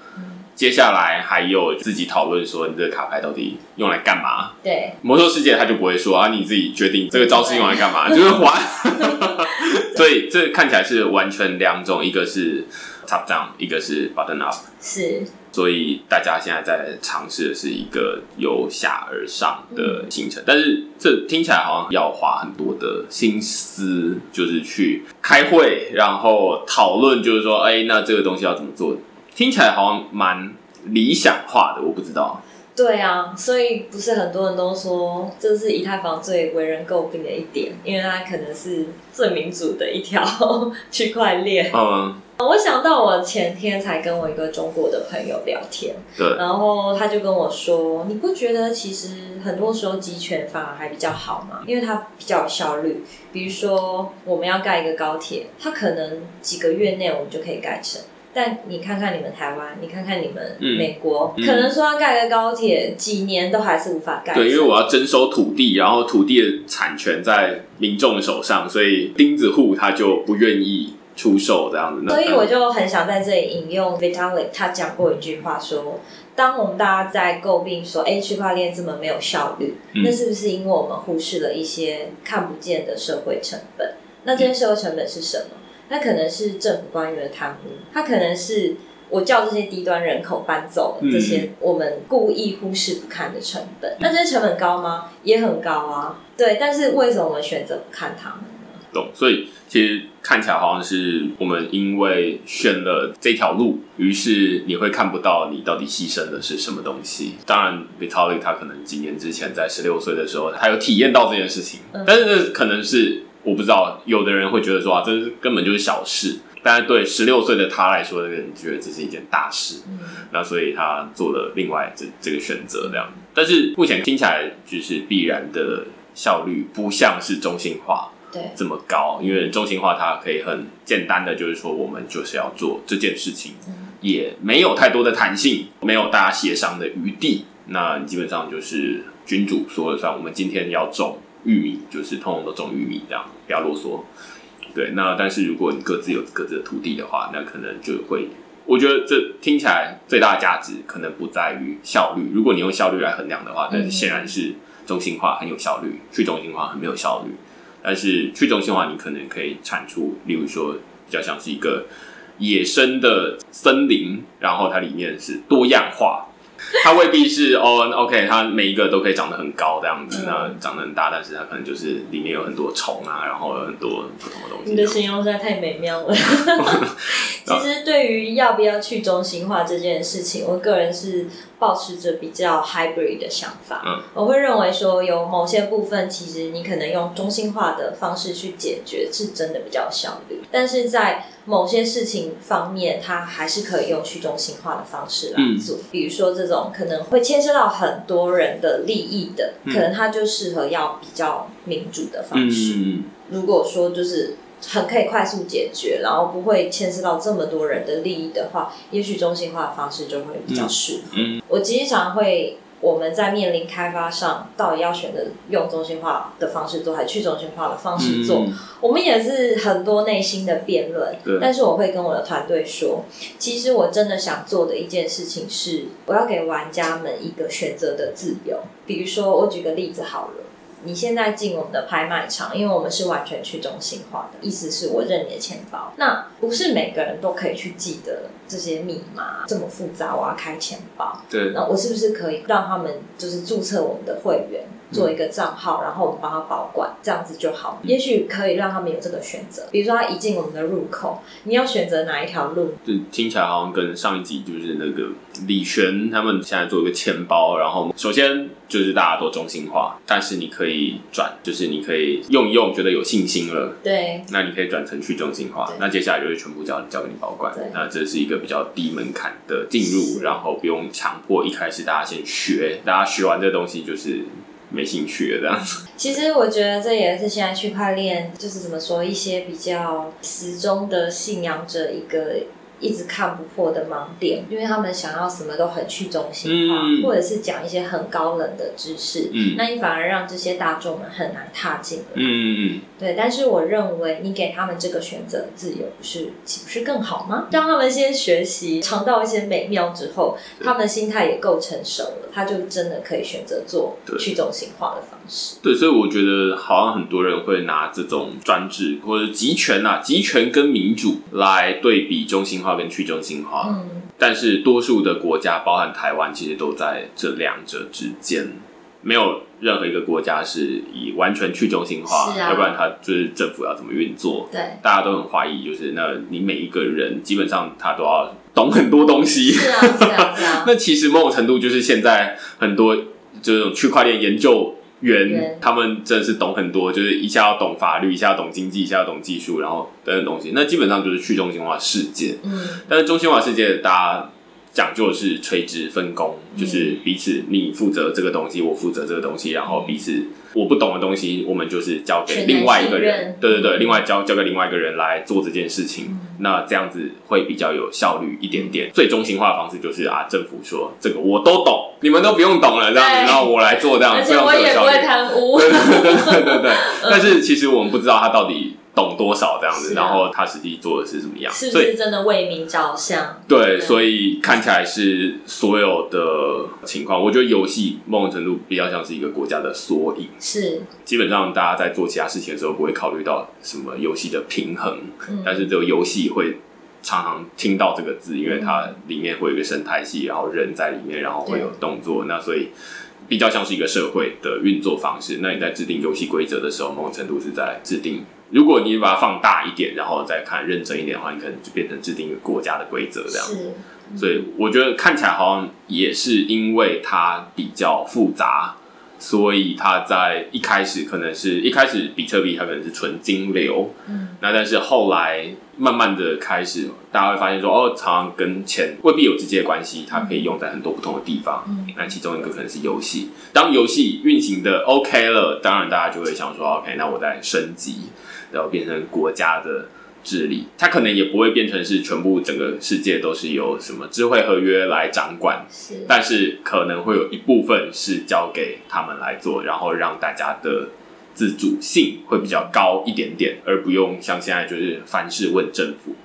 A: 接下来还有自己讨论说，你这个卡牌到底用来干嘛？
B: 对，
A: 魔兽世界他就不会说啊，你自己决定这个招式用来干嘛，就是玩。所以这看起来是完全两种，一个是 top down，一个是 button up。
B: 是。
A: 所以大家现在在尝试的是一个由下而上的行程，但是这听起来好像要花很多的心思，就是去开会，然后讨论，就是说，哎，那这个东西要怎么做？听起来好像蛮理想化的，我不知道。
B: 对啊，所以不是很多人都说这是以太坊最为人诟病的一点，因为它可能是最民主的一条 区块链。嗯，我想到我前天才跟我一个中国的朋友聊天，
A: 对，
B: 然后他就跟我说：“你不觉得其实很多时候集权反而还比较好吗？因为它比较有效率。比如说我们要盖一个高铁，它可能几个月内我们就可以盖成。”但你看看你们台湾，你看看你们美国，可能说要盖个高铁，几年都还是无法盖。
A: 对，因为我要征收土地，然后土地的产权在民众的手上，所以钉子户他就不愿意出售这样子。
B: 所以我就很想在这里引用 Vitalik 他讲过一句话，说：当我们大家在诟病说，哎，区块链这么没有效率，那是不是因为我们忽视了一些看不见的社会成本？那这些社会成本是什么？那可能是政府官员的贪污，他可能是我叫这些低端人口搬走这些我们故意忽视不看的成本。那这些成本高吗？也很高啊。对，但是为什么我们选择不看他们呢？
A: 懂。所以其实看起来好像是我们因为选了这条路，于是你会看不到你到底牺牲的是什么东西。当然，Vitalik 他可能几年之前在十六岁的时候，他有体验到这件事情，但是可能是。我不知道，有的人会觉得说啊，这是根本就是小事，但是对十六岁的他来说，这个人觉得这是一件大事，那所以他做了另外这这个选择这样。但是目前听起来就是必然的效率不像是中心化，
B: 对。
A: 这么高，因为中心化它可以很简单的就是说我们就是要做这件事情，也没有太多的弹性，没有大家协商的余地，那你基本上就是君主说了算，我们今天要种玉米，就是通通都种玉米这样，不要啰嗦。对，那但是如果你各自有各自的土地的话，那可能就会，我觉得这听起来最大的价值可能不在于效率。如果你用效率来衡量的话，但是显然是中心化很有效率，去中心化很没有效率。但是去中心化，你可能可以产出，例如说比较像是一个野生的森林，然后它里面是多样化。它未必是哦，OK，它每一个都可以长得很高这样子，那长得很大，但是它可能就是里面有很多虫啊，然后有很多不同的东西。
B: 你的形容实在太美妙了。其实对于要不要去中心化这件事情，我个人是保持着比较 hybrid 的想法。嗯，我会认为说有某些部分，其实你可能用中心化的方式去解决，是真的比较效率。但是在某些事情方面，它还是可以用去中心化的方式来做。比如说这种可能会牵涉到很多人的利益的，可能它就适合要比较民主的方式。如果说就是很可以快速解决，然后不会牵涉到这么多人的利益的话，也许中心化的方式就会比较适合。我经常会。我们在面临开发上，到底要选择用中心化的方式做，还是去中心化的方式做？我们也是很多内心的辩论。但是我会跟我的团队说，其实我真的想做的一件事情是，我要给玩家们一个选择的自由。比如说，我举个例子好了。你现在进我们的拍卖场，因为我们是完全去中心化的，意思是我认你的钱包。那不是每个人都可以去记得这些密码这么复杂，我要开钱包。
A: 对，
B: 那我是不是可以让他们就是注册我们的会员？做一个账号，然后我们帮他保管，这样子就好。也许可以让他们有这个选择。比如说，他一进我们的入口，你要选择哪一条路？
A: 就听起来好像跟上一集就是那个李璇他们现在做一个钱包，然后首先就是大家都中心化，但是你可以转，就是你可以用一用，觉得有信心了，
B: 对，
A: 那你可以转成去中心化。那接下来就是全部交交给你保管。那这是一个比较低门槛的进入，然后不用强迫一开始大家先学，大家学完这东西就是。没兴趣这样子。
B: 其实我觉得这也是现在区块链就是怎么说一些比较始终的信仰者一个。一直看不破的盲点，因为他们想要什么都很去中心化，或者是讲一些很高冷的知识，那你反而让这些大众们很难踏进了。嗯对，但是我认为你给他们这个选择自由，不是岂不是更好吗？让他们先学习，尝到一些美妙之后，他们的心态也够成熟了，他就真的可以选择做去中心化的方式。
A: 对，所以我觉得好像很多人会拿这种专制或者集权啊，集权跟民主来对比中心。化跟去中心化，嗯，但是多数的国家，包含台湾，其实都在这两者之间，没有任何一个国家是以完全去中心化，要不然它就是政府要怎么运作？
B: 对，
A: 大家都很怀疑，就是那你每一个人基本上他都要懂很多东西，
B: 是啊，是啊，
A: 那其实某种程度就是现在很多这种区块链研究。员他们真的是懂很多，就是一下要懂法律，一下要懂经济，一下要懂技术，然后等等东西。那基本上就是去中心化世界。嗯，但是中心化世界，大家讲究的是垂直分工，就是彼此你负责这个东西，我负责这个东西，然后彼此。我不懂的东西，我们就是交给另外一个人，对对对，另外交交给另外一个人来做这件事情。那这样子会比较有效率一点点。最中心化的方式就是啊，政府说这个我都懂，你们都不用懂了，这样子，然后我来做这样，
B: 而且我也不会贪污，
A: 对对对对。但是其实我们不知道他到底。懂多少这样子，然后他实际做的是什么样？
B: 是不是真的为民着想？
A: 对，所以看起来是所有的情况。我觉得游戏某种程度比较像是一个国家的缩影。
B: 是，
A: 基本上大家在做其他事情的时候，不会考虑到什么游戏的平衡。嗯，但是这个游戏会常常听到这个字，因为它里面会有一个生态系，然后人在里面，然后会有动作。那所以比较像是一个社会的运作方式。那你在制定游戏规则的时候，某种程度是在制定。如果你把它放大一点，然后再看认真一点的话，你可能就变成制定一个国家的规则这样。所以我觉得看起来好像也是因为它比较复杂，所以它在一开始可能是一开始比特币它可能是纯金流，
B: 嗯，
A: 那但是后来慢慢的开始，大家会发现说，哦，常常跟钱未必有直接的关系，它可以用在很多不同的地方。
B: 嗯。
A: 那其中一个可能是游戏，当游戏运行的 OK 了，当然大家就会想说，OK，那我再升级，然后变成国家的治理，它可能也不会变成是全部整个世界都是由什么智慧合约来掌管，
B: 是，
A: 但是可能会有一部分是交给他们来做，然后让大家的自主性会比较高一点点，而不用像现在就是凡事问政府。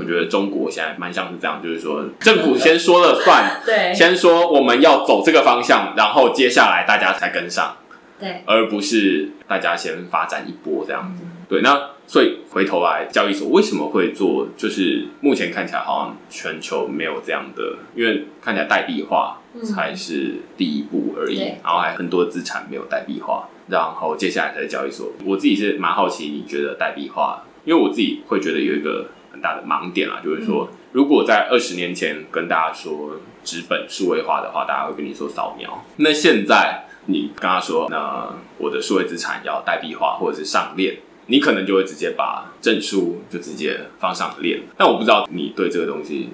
A: 我觉得中国现在蛮像是这样，就是说政府先说了算，
B: 对
A: 先说我们要走这个方向，然后接下来大家才跟上，
B: 对，
A: 而不是大家先发展一波这样子。对，那所以回头来，交易所为什么会做？就是目前看起来好像全球没有这样的，因为看起来代币化
B: 嗯
A: 才是第一步而已，
B: 对
A: 然后还很多资产没有代币化，然后接下来才是交易所。我自己是蛮好奇，你觉得代币化？因为我自己会觉得有一个很大的盲点啊，就是说，如果在二十年前跟大家说纸本数位化的话，大家会跟你说扫描。那现在你跟他说，那我的数位资产要代币化或者是上链，你可能就会直接把证书就直接放上链。但我不知道你对这个东西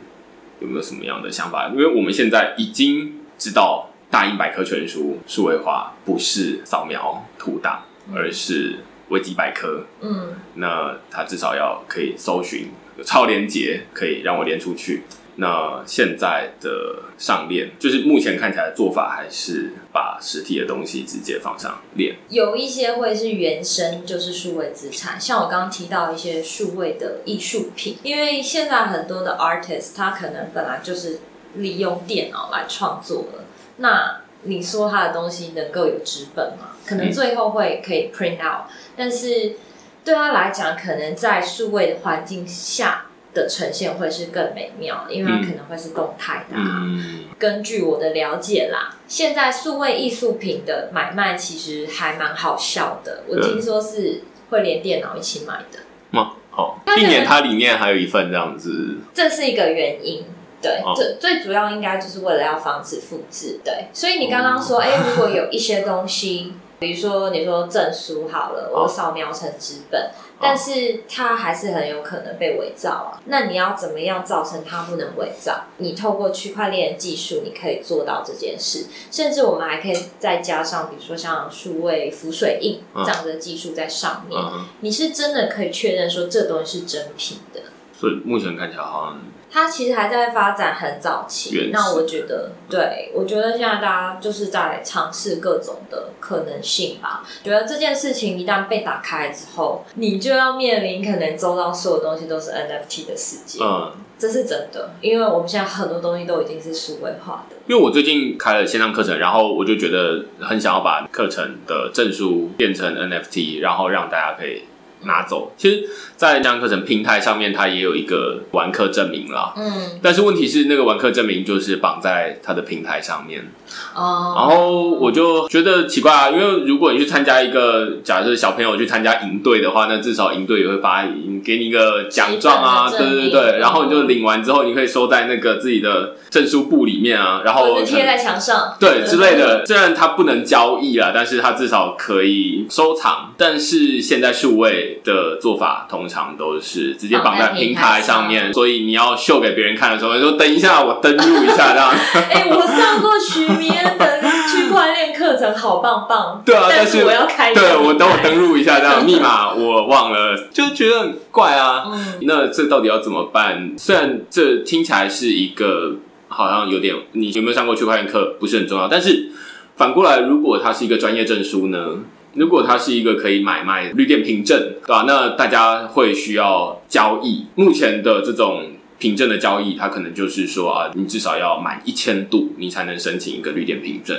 A: 有没有什么样的想法，因为我们现在已经知道大英百科全书数位化不是扫描图档，而是维基百科。
B: 嗯，
A: 那它至少要可以搜寻有超连接，可以让我连出去。那现在的上链，就是目前看起来的做法，还是把实体的东西直接放上链。
B: 有一些会是原生，就是数位资产，像我刚刚提到一些数位的艺术品，因为现在很多的 artist 他可能本来就是利用电脑来创作的，那你说他的东西能够有纸本吗？可能最后会可以 print out，、但是对他来讲，可能在数位的环境下的呈现会是更美妙，因为它
A: 嗯
B: 可能会是动态的、啊。
A: 嗯，
B: 根据我的了解啦，现在数位艺术品的买卖其实还蛮好笑的。我
A: 对
B: 听说是会连电脑一起买的，
A: 嘛，好，
B: 它可能
A: 一年它里面还有一份这样子，
B: 这是一个原因。对
A: 哦，
B: 最、最主要应该就是为了要防止复制。对，所以你刚刚说，哎、如果有一些东西，比如说你说证书好了，
A: 哦
B: 我扫描成纸本，但是它还是很有可能被伪造啊。那你要怎么样造成它不能伪造？你透过区块链的技术，你可以做到这件事。甚至我们还可以再加上，比如说像数位浮水印
A: 嗯
B: 这样的技术在上面，你是真的可以确认说这东西是真品的。
A: 所以目前看起来好像
B: 它其实还在发展很早期，那我觉得，对我觉得现在大家就是在尝试各种的可能性吧。觉得这件事情一旦被打开之后，你就要面临可能周遭所有东西都是 NFT 的世界，
A: 嗯。
B: 这是真的，因为我们现在很多东西都已经是数位化的。
A: 因为我最近开了线上课程，然后我就觉得很想要把课程的证书变成 NFT，然后让大家可以拿走。其实，在线上课程平台上面，它也有一个完课证明啦。
B: 嗯，
A: 但是问题是，那个完课证明就是绑在它的平台上面，
B: 哦，
A: 然后我就觉得奇怪啊，因为如果你去参加一个，假设小朋友去参加营队的话，那至少营队也会发给你一个奖状啊，对对对，然后你就领完之后，你可以收在那个自己的证书簿里面啊，然后
B: 贴在墙上，
A: 对之类的，虽然它不能交易啊，但是它至少可以收藏。但是现在数位的做法通常都是直接绑在平台上面，所以你要秀给别人看的时候，你说等一下，我登录一下这样。
B: 哎、我上过许明恩的区块链课程，好棒棒。
A: 对啊，
B: 但
A: 但是
B: 我要开
A: 对我等我登录一下，这样密码我忘了，就觉得很怪啊。
B: 嗯，
A: 那这到底要怎么办？虽然这听起来是一个好像有点，你有没有上过区块链课不是很重要，但是反过来，如果它是一个专业证书呢？如果它是一个可以买卖绿电凭证，对吧？那大家会需要交易。目前的这种凭证的交易，它可能就是说啊，你至少要满一千度，你才能申请一个绿电凭证。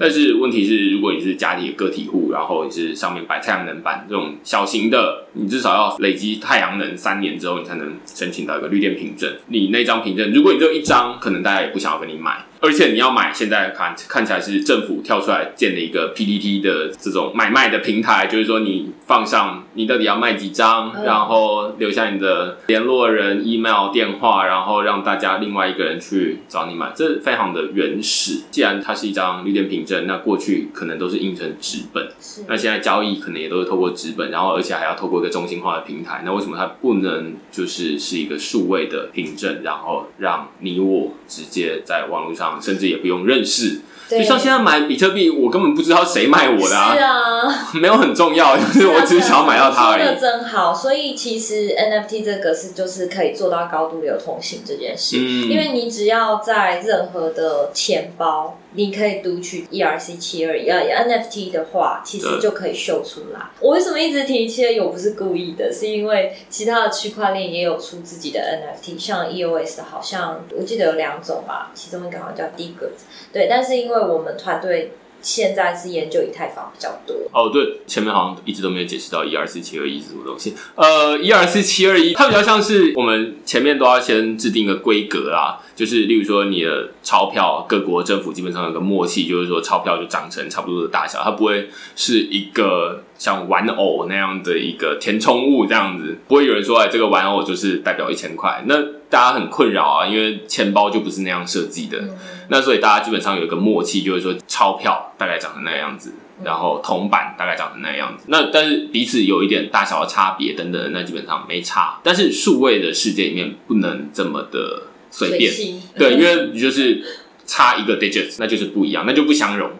A: 但是问题是，如果你是家里的个体户，然后你是上面摆太阳能板这种小型的，你至少要累积太阳能三年之后，你才能申请到一个绿电凭证。你那张凭证，如果你只有一张，可能大家也不想要跟你买。而且你要买，现在看看起来是政府跳出来建的一个 PPT 的这种买卖的平台，就是说你放上你到底要卖几张，
B: 嗯
A: 然后留下你的联络人、email、电话，然后让大家另外一个人去找你买，这非常的原始。既然它是一张绿电凭证，那过去可能都是印成纸本，那现在交易可能也都是透过纸本，然后而且还要透过一个中心化的平台。那为什么它不能就是是一个数位的凭证，然后让你我直接在网络上，甚至也不用认识？就像现在买比特币，我根本不知道谁卖我的、
B: 是
A: 啊，
B: 啊，
A: 没有很重要，就是我只是想要买到它而
B: 说的
A: 已。
B: 真好，所以其实 NFT 这个是就是可以做到高度流通性这件事，
A: 嗯。
B: 因为你只要在任何的钱包，你可以读取 ERC 七二一呃 NFT 的话，其实就可以秀出来。我为什么一直提七二一？我不是故意的，是因为其他的区块链也有出自己的 NFT，像 EOS 好像我记得有两种吧，其中一个好像叫 Diggers，对，但是因为我们团队现在是研究以太坊比较多，
A: 哦，对，前面好像一直都没有解释到一二四七二一这种东西。呃，一二四七二一，它比较像是我们前面都要先制定个规格啦，就是例如说你的钞票，各国政府基本上有个默契，就是说钞票就长成差不多的大小，它不会是一个像玩偶那样的一个填充物这样子，不会有人说哎，这个玩偶就是代表一千块，那大家很困扰啊，因为钱包就不是那样设计的。
B: 嗯
A: 那所以大家基本上有一个默契，就是说钞票大概长成那个样子，然后铜板大概长成那个样子。那但是彼此有一点大小的差别等等，那基本上没差。但是数位的世界里面不能这么的随便，对，因为你就是差一个 digits，那就是不一样，那就不相容。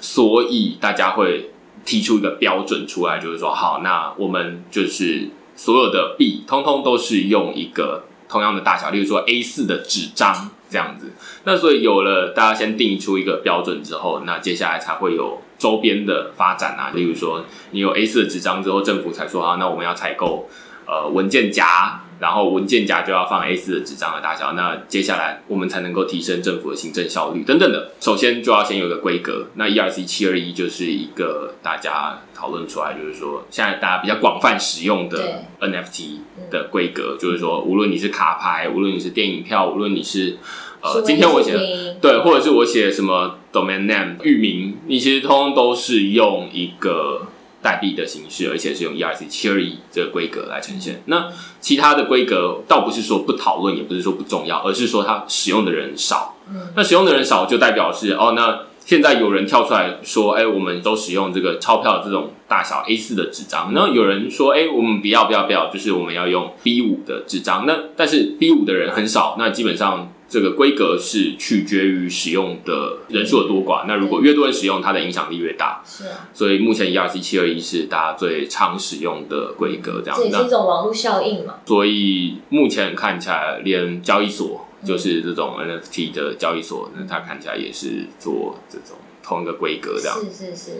A: 所以大家会提出一个标准出来，就是说，好，那我们就是所有的币，通通都是用一个同样的大小，例如说 A 四的纸张这样子。那所以有了大家先定出一个标准之后，那接下来才会有周边的发展啊，例如说你有 A 四的纸张之后，政府才说啊，那我们要采购呃文件夹。然后文件夹就要放 A 4的纸张的大小，那接下来我们才能够提升政府的行政效率等等的。首先就要先有个规格，那 ERC 七二一就是一个大家讨论出来，就是说现在大家比较广泛使用的 NFT 的规格，就是说无论你是卡牌，无论你是电影票，无论你是呃，今天我写的对，或者是我写什么 domain name 域名，你其实通通都是用一个代币的形式，而且是用 ERC 七二一这个规格来呈现。那其他的规格倒不是说不讨论，也不是说不重要，而是说它使用的人少。
B: 嗯
A: 那使用的人少，就代表是哦，那现在有人跳出来说，哎、我们都使用这个钞票这种大小 A 四的纸张。然后有人说，哎、我们不要不要不要，就是我们要用 B 五的纸张。那但是 B 五的人很少，那基本上这个规格是取决于使用的人数的多寡。那如果越多人使用，它的影响力越大。
B: 是啊，
A: 所以目前 ERC 七二一是大家最常使用的规格，这样
B: 这也是一种网络效应嘛。
A: 所以目前看起来，连交易所就是这种 NFT 的交易所，那它看起来也是做这种同一个规格这样。
B: 是是是，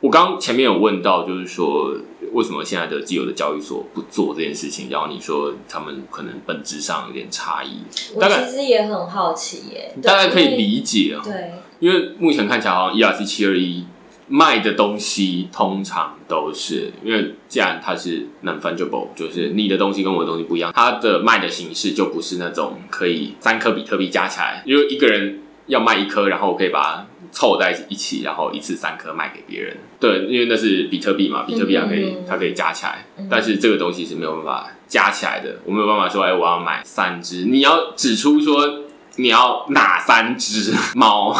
A: 我刚前面有问到，就是说为什么现在的既有的交易所不做这件事情，然后你说他们可能本质上有点差异，
B: 我
A: 大概
B: 其实也很好奇耶，对
A: 大概可以理解啊、
B: 对，
A: 因为目前看起来好像 ERC 七二一卖的东西通常都是，因为既然它是 non fungible，就是你的东西跟我的东西不一样，它的卖的形式就不是那种可以三颗比特币加起来，因为一个人要卖一颗，然后我可以把它凑在一起，然后一次三颗卖给别人。对，因为那是比特币嘛，比特币它可以、
B: 嗯
A: 它可以加起来
B: 嗯，
A: 但是这个东西是没有办法加起来的，我没有办法说，哎，我要买三只，你要指出说。你要哪三只猫？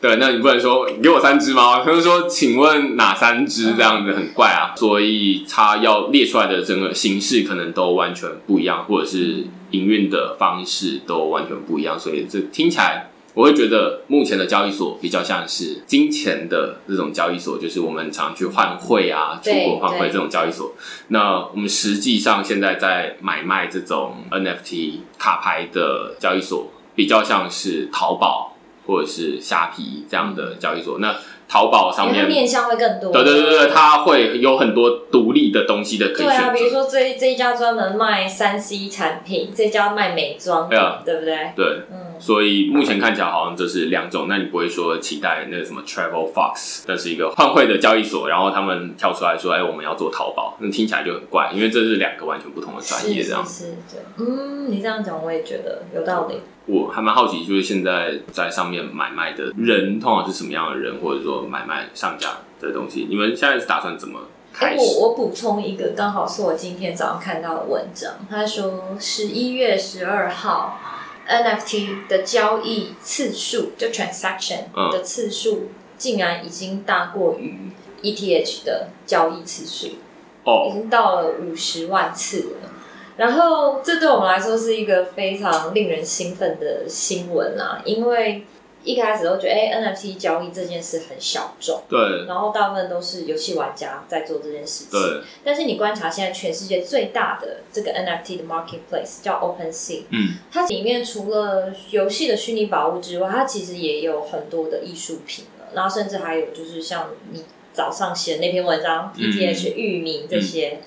B: 对，
A: 对，那你不能说给我三只猫，他就说请问哪三只这样子很怪啊，所以它要列出来的整个形式可能都完全不一样，或者是营运的方式都完全不一样，所以这听起来我会觉得目前的交易所比较像是金钱的这种交易所，就是我们常去换汇啊、出国换汇这种交易所。那我们实际上现在在买卖这种 NFT 卡牌的交易所，比较像是淘宝或者是虾皮这样的交易所。那淘宝上面，
B: 面向会更多。
A: 对对对对，它会有很多独立的东西的可以
B: 对啊。比如说这这一家专门卖三 C 产品，这家卖美妆，
A: 对啊
B: 对不对？
A: 对，
B: 嗯，
A: 所以目前看起来好像就是两种，那你不会说期待那个什么 Travel Fox，那是一个换汇的交易所，然后他们跳出来说，哎，我们要做淘宝，那听起来就很怪，因因为这是两个完全不同的专业，这样。
B: 是是是，对，嗯，你这样讲我也觉得有道理。
A: 我还蛮好奇，就是现在在上面买卖的人，通常是什么样的人，或者说买卖上架的东西？你们现在是打算怎么开始？
B: 我我补充一个，刚好是我今天早上看到的文章，他说十一月十二号 NFT 的交易次数，就 transaction 的次数，竟然已经大过于 ETH 的交易次数，
A: 哦，
B: 已经到了五十万次了。然后，这对我们来说是一个非常令人兴奋的新闻啊！因为一开始都觉得，哎，NFT 交易这件事很小众，
A: 对，
B: 然后大部分都是游戏玩家在做这件事情，
A: 对。
B: 但是你观察现在全世界最大的这个 NFT 的 marketplace 叫 OpenSea，
A: 嗯，
B: 它里面除了游戏的虚拟宝物之外，它其实也有很多的艺术品了，然后甚至还有就是像你早上写的那篇文章，ETH 域名这些。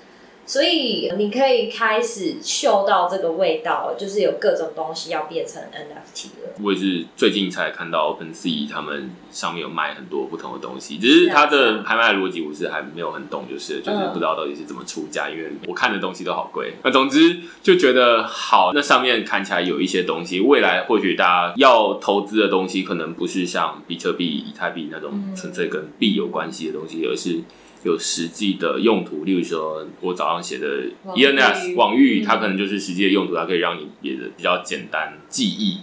B: 所以你可以开始嗅到这个味道，就是有各种东西要变成 NFT 了。
A: 我也是最近才看到 OpenSea 他们上面有卖很多不同的东西，只是它的拍卖逻辑我是还没有很懂，就是就是不知道到底是怎么出价，因为我看的东西都好贵。那总之就觉得好，那上面看起来有一些东西，未来或许大家要投资的东西，可能不是像比特币、以太币那种纯粹跟币有关系的东西，而是。有实际的用途，例如说，我早上写的 ENS 网域，它可能就是实际的用途，它可以让你别的比较简单记忆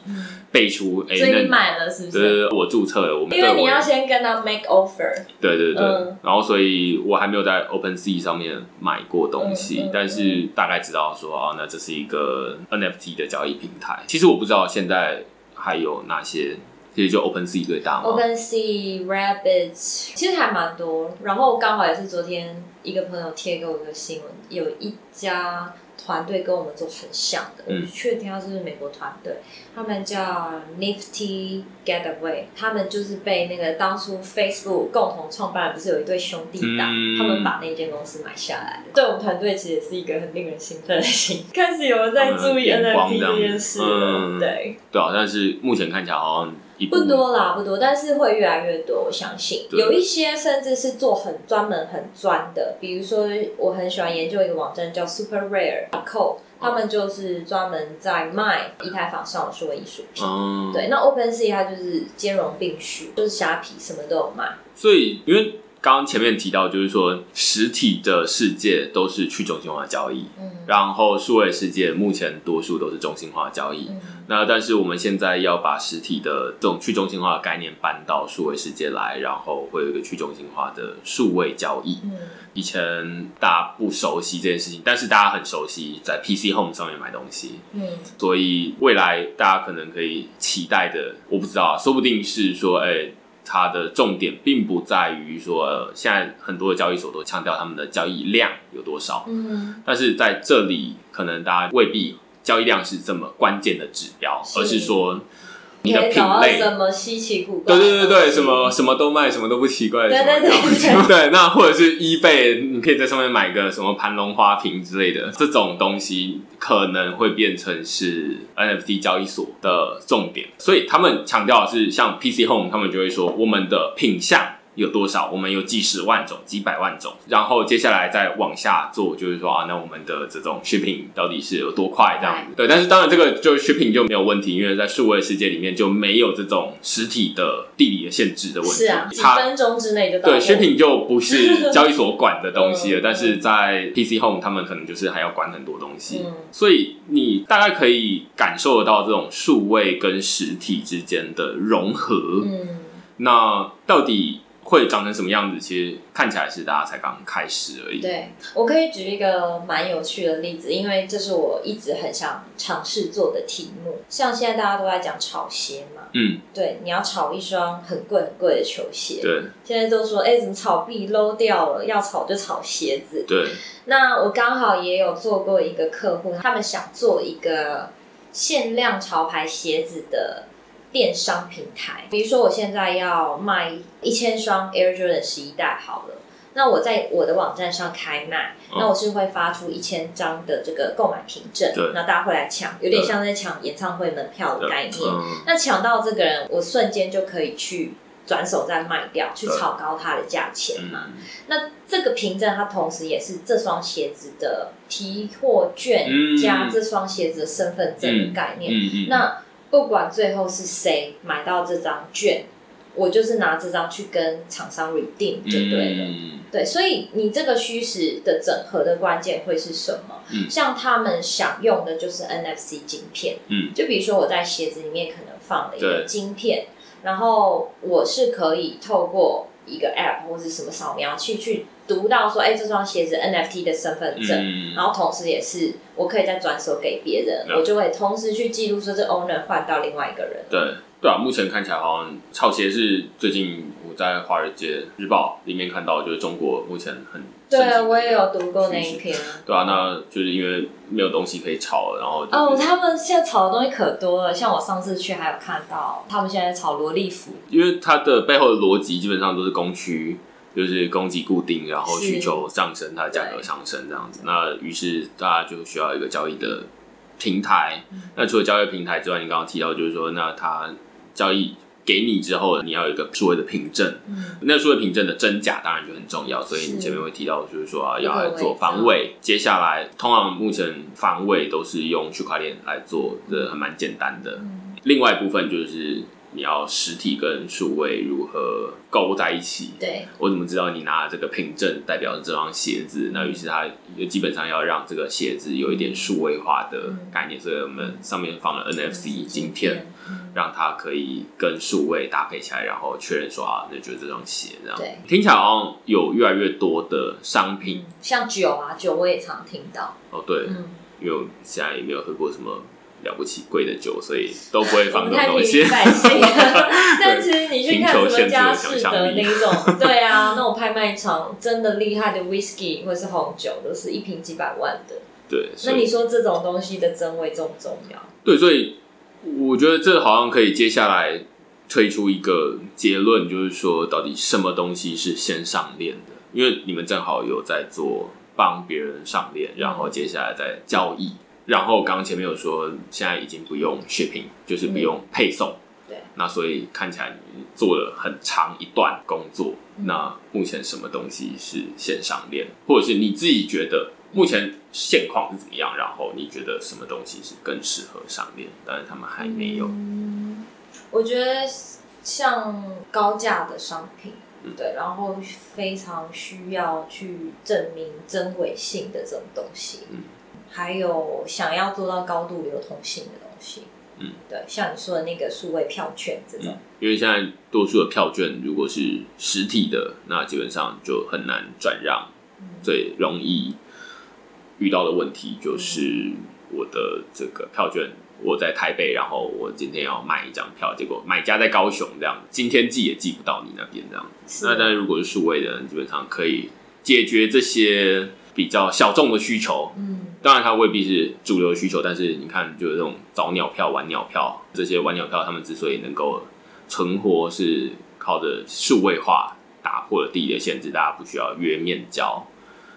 A: 背出。
B: 所以你买了是不是？
A: 我注册了，我
B: 因为你要先跟他 make offer。
A: 对对对，然后所以我还没有在 OpenSea 上面买过东西，但是大概知道说，哦，那这是一个 NFT 的交易平台。其实我不知道现在还有哪些。其实就 Open Sea 最大嘛
B: ？Open Sea Rabbits 其实还蛮多，然后刚好也是昨天一个朋友贴给我一个新闻，有一家。团队跟我们做很像的，我不确定他是不是美国团队，他们叫 Nifty Getaway，他们就是被那个当初 Facebook 共同创办，不是有一对兄弟档，他们把那间公司买下来的。对我们团队其实也是一个很令人兴奋的心开始有人在注意 NFT 这件事了。对，
A: 对啊，但是目前看起来好像。
B: 不多啦，不多，但是会越来越多。我相信有一些甚至是做很专门、很专的，比如说我很喜欢研究一个网站叫 Super Rare Co，他们就是专门在卖以太坊上的数位艺术品。对，那 Open Sea 它就是兼容并蓄，就是虾皮什么都有卖。
A: 所以因为。刚刚前面提到，就是说实体的世界都是去中心化交易，嗯，然后数位世界目前多数都是中心化交易。那但是我们现在要把实体的这种去中心化的概念搬到数位世界来，然后会有一个去中心化的数位交易。嗯，以前大家不熟悉这件事情，但是大家很熟悉在 PC Home 上面买东西。嗯，所以未来大家可能可以期待的，我不知道，说不定是说，哎。它的重点并不在于说，现在很多的交易所都强调他们的交易量有多少，嗯，但是在这里可能大家未必交易量是这么关键的指标，而是说。你的品类
B: 什么稀奇古怪？
A: 对对对对，什么什么都卖，什么都不奇怪。
B: 对对对
A: 对，那或者是 eBay，你可以在上面买个什么盘龙花瓶之类的，这种东西可能会变成是 NFT 交易所的重点。所以他们强调的是，像 PC Home，他们就会说我们的品相。有多少？我们有几十万种、几百万种，然后接下来再往下做，就是说啊，那我们的这种 shipping 到底是有多快？这样子对。但是当然，这个就是 shipping 就没有问题，因为在数位世界里面就没有这种实体的地理的限制的问题。
B: 是啊，几分钟之内就到。
A: 对，shipping 就不是交易所管的 东西了。但是在 PC Home，他们可能就是还要管很多东西。所以你大概可以感受得到这种数位跟实体之间的融合。嗯，那到底？会长成什么样子？其实看起来是大家才刚开始而已。
B: 对我可以举一个蛮有趣的例子，因为这是我一直很想尝试做的题目。像现在大家都在讲炒鞋嘛，嗯，对，你要炒一双很贵很贵的球鞋，
A: 对，
B: 现在都说哎，怎么炒币 low 掉了？要炒就炒鞋子。
A: 对，
B: 那我刚好也有做过一个客户，他们想做一个限量潮牌鞋子的。电商平台，比如说我现在要卖一千双 Air Jordan 十一代好了，那我在我的网站上开卖，那我是会发出一千张的这个购买凭证，那大家会来抢，有点像在抢演唱会门票的概念。那抢到这个人，我瞬间就可以去转手再卖掉，去炒高它的价钱嘛。那这个凭证它同时也是这双鞋子的提货券加这双鞋子的身份证的概念。那不管最后是谁买到这张券，我就是拿这张去跟厂商 redeem 就对了。
A: 嗯。
B: 对，所以你这个虚实的整合的关键会是什么？
A: 嗯。
B: 像他们想用的就是 NFC 晶片，
A: 嗯。
B: 就比如说我在鞋子里面可能放了一个
A: 对。
B: 晶片，然后我是可以透过一个 app 或是什么扫描去去读到说，哎，这双鞋子 NFT 的身份证，
A: 嗯
B: 然后同时也是我可以再转手给别人，
A: 嗯
B: 我就会同时去记录说这 owner 换到另外一个人。
A: 对对啊，目前看起来好像炒鞋是最近我在《华尔街日报》里面看到，就是中国目前很
B: 对，
A: 啊
B: 我也有读过那一篇。
A: 对啊，那就是因为没有东西可以炒了，然后、就是、
B: 哦，他们现在炒的东西可多了，像我上次去还有看到，他们现在炒萝莉服，
A: 因为它的背后的逻辑基本上都是供需，就是供给固定，然后需求上升，它的价格上升这样子。那于是大家就需要一个交易的平台。
B: 嗯
A: 那除了交易平台之外，你刚刚提到就是说，那它交易给你之后，你要有一个数位的凭证。
B: 嗯，
A: 那数位凭证的真假当然就很重要，所以你前面会提到，就是说、要来做防伪。接下来，通常目前防伪都是用区块链来做的，还蛮简单的。
B: 嗯
A: 另外一部分就是你要实体跟数位如何勾在一起。
B: 对，
A: 我怎么知道你拿这个凭证代表这双鞋子？那于是它基本上要让这个鞋子有一点数位化的概念，所以我们上面放了 NFC 晶片，
B: 嗯。
A: 让它可以跟数位搭配起来，然后确认说啊，那就是这双鞋这样。
B: 对，
A: 听起来好像有越来越多的商品。
B: 像酒啊，酒我也常听到，
A: 哦，对，
B: 嗯，
A: 因为我现在也没有喝过什么了不起贵的酒，所以都不会
B: 我
A: 放
B: 们太平
A: 这种东西
B: 民。百姓，但其实你去 看什么佳士得那一种，对啊，那种拍卖场真的厉害的 whisky 或是红酒，都是一瓶几百万的。
A: 对，
B: 那你说这种东西的真伪重不重要？
A: 对，所以我觉得这好像可以接下来推出一个结论，就是说到底什么东西是先上链的？因为你们正好有在做帮别人上链，然后接下来再交易。然后刚刚前面有说，现在已经不用 shipping，就是不用配送。
B: 对，
A: 那所以看起来你做了很长一段工作。
B: 嗯
A: 那目前什么东西是线上链，或者是你自己觉得目前现况是怎么样？然后你觉得什么东西是更适合上链？但是他们还没有。
B: 嗯，我觉得像高价的商品，
A: 嗯
B: 对，然后非常需要去证明真伪性的这种东西，
A: 嗯
B: 还有想要做到高度流通性的东西，
A: 嗯，
B: 对，像你说的那个数位票券这种，
A: 因为现在多数的票券如果是实体的，那基本上就很难转让。最容易遇到的问题就是我的这个票券，我在台北，然后我今天要买一张票，结果买家在高雄，这样今天寄也寄不到你那边这样。那但是如果是数位的，基本上可以解决这些比较小众的需求。
B: 嗯，
A: 当然，它未必是主流的需求，但是你看，就是这种早鸟票、晚鸟票，这些晚鸟票，他们之所以能够存活，是靠着数位化打破了地理的限制，大家不需要约面交。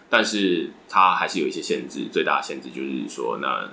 A: 但是它还是有一些限制，最大的限制就是说，那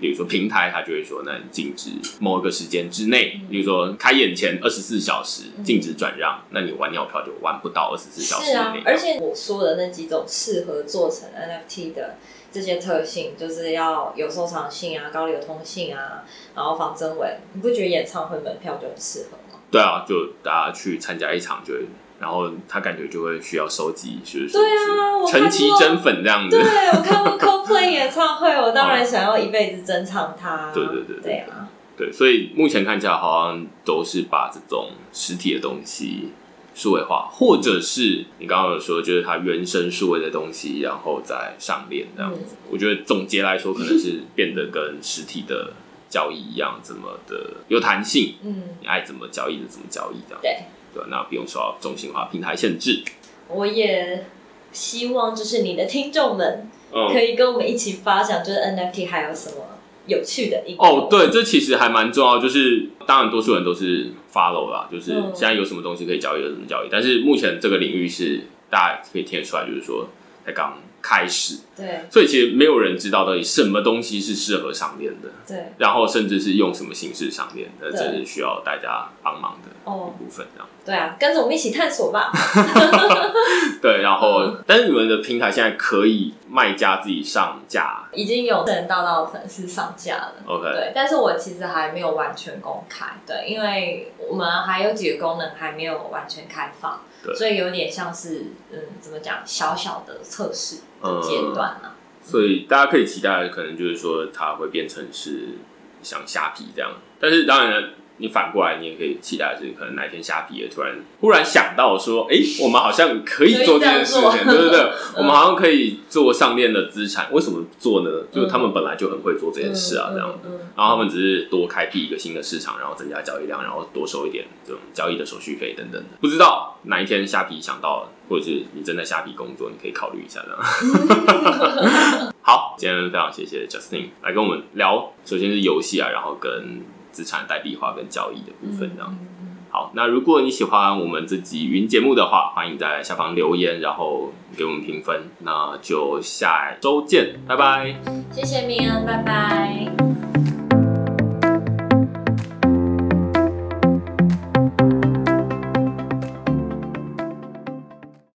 A: 比如说平台，它就会说，那你禁止某一个时间之内，比如说开演前二十四小时禁止转让，那你玩鸟票就玩不到二十四小时
B: 是啊。，而且我说的那几种适合做成 NFT 的这些特性，就是要有收藏性啊、高流通性啊，然后仿真伪，你不觉得演唱会门票就很适合吗？
A: 对啊，就大家去参加一场就会，然后他感觉就会需要收集，就是说
B: 对啊我
A: 陈绮贞粉这样子。
B: 对，我看过 Coldplay 演唱会，我当然想要一辈子珍藏它。
A: 对对对对
B: 对。啊，
A: 对，所以目前看起来好像都是把这种实体的东西数位化，或者是你刚刚有说，就是它原生数位的东西，然后再上链这样。子。
B: 嗯。
A: 我觉得总结来说，可能是变得跟实体的交易一样，这么的有弹性，
B: 嗯，
A: 你爱怎么交易就怎么交易这样。
B: 对，
A: 对，那不用受到中心化平台限制。
B: 我也希望就是你的听众们
A: 嗯
B: 可以跟我们一起发想，就是 NFT 还有什么有趣的应用
A: 哦，对，这其实还蛮重要。就是当然，多数人都是 follow 啦，就是
B: 嗯
A: 现在有什么东西可以交易，有什么交易。但是目前这个领域是大家可以听得出来，就是说才刚开始，
B: 对。
A: 所以其实没有人知道到底什么东西是适合上链的，
B: 对。
A: 然后甚至是用什么形式上链的，
B: 对。
A: 这是需要大家帮忙的
B: 哦。
A: 一部分，这样。
B: 对啊，跟着我们一起探索吧。
A: 对，然后、
B: 嗯。
A: 但是你们的平台现在可以卖家自己上架。
B: 已经有人道道的粉丝上架了。
A: ，OK，
B: 对，但是我其实还没有完全公开，对，因为我们还有几个功能还没有完全开放
A: 对，
B: 所以有点像是嗯，怎么讲，小小的测试的阶段啊。
A: 所以大家可以期待可能就是说它会变成是像虾皮这样，但是当然呢。你反过来，你也可以期待的是，可能哪一天虾皮也突然忽然想到说，哎、我们好像可以做这件事情，对对对，我们好像可以做上链的资产。为什么做呢？就是他们本来就很会做这件事啊，这样。然后他们只是多开辟一个新的市场，然后增加交易量，然后多收一点这种交易的手续费等等的。不知道哪一天虾皮想到了，或者是你正在虾皮工作，你可以考虑一下这样。好，今天非常谢谢 Justin 来跟我们聊，首先是游戏啊，然后跟资产代币化跟交易的部分这样。好，那如果你喜欢我们这集云节目的话，欢迎在下方留言，然后给我们评分。那就下周见，拜拜。
B: 谢谢明恩，拜拜。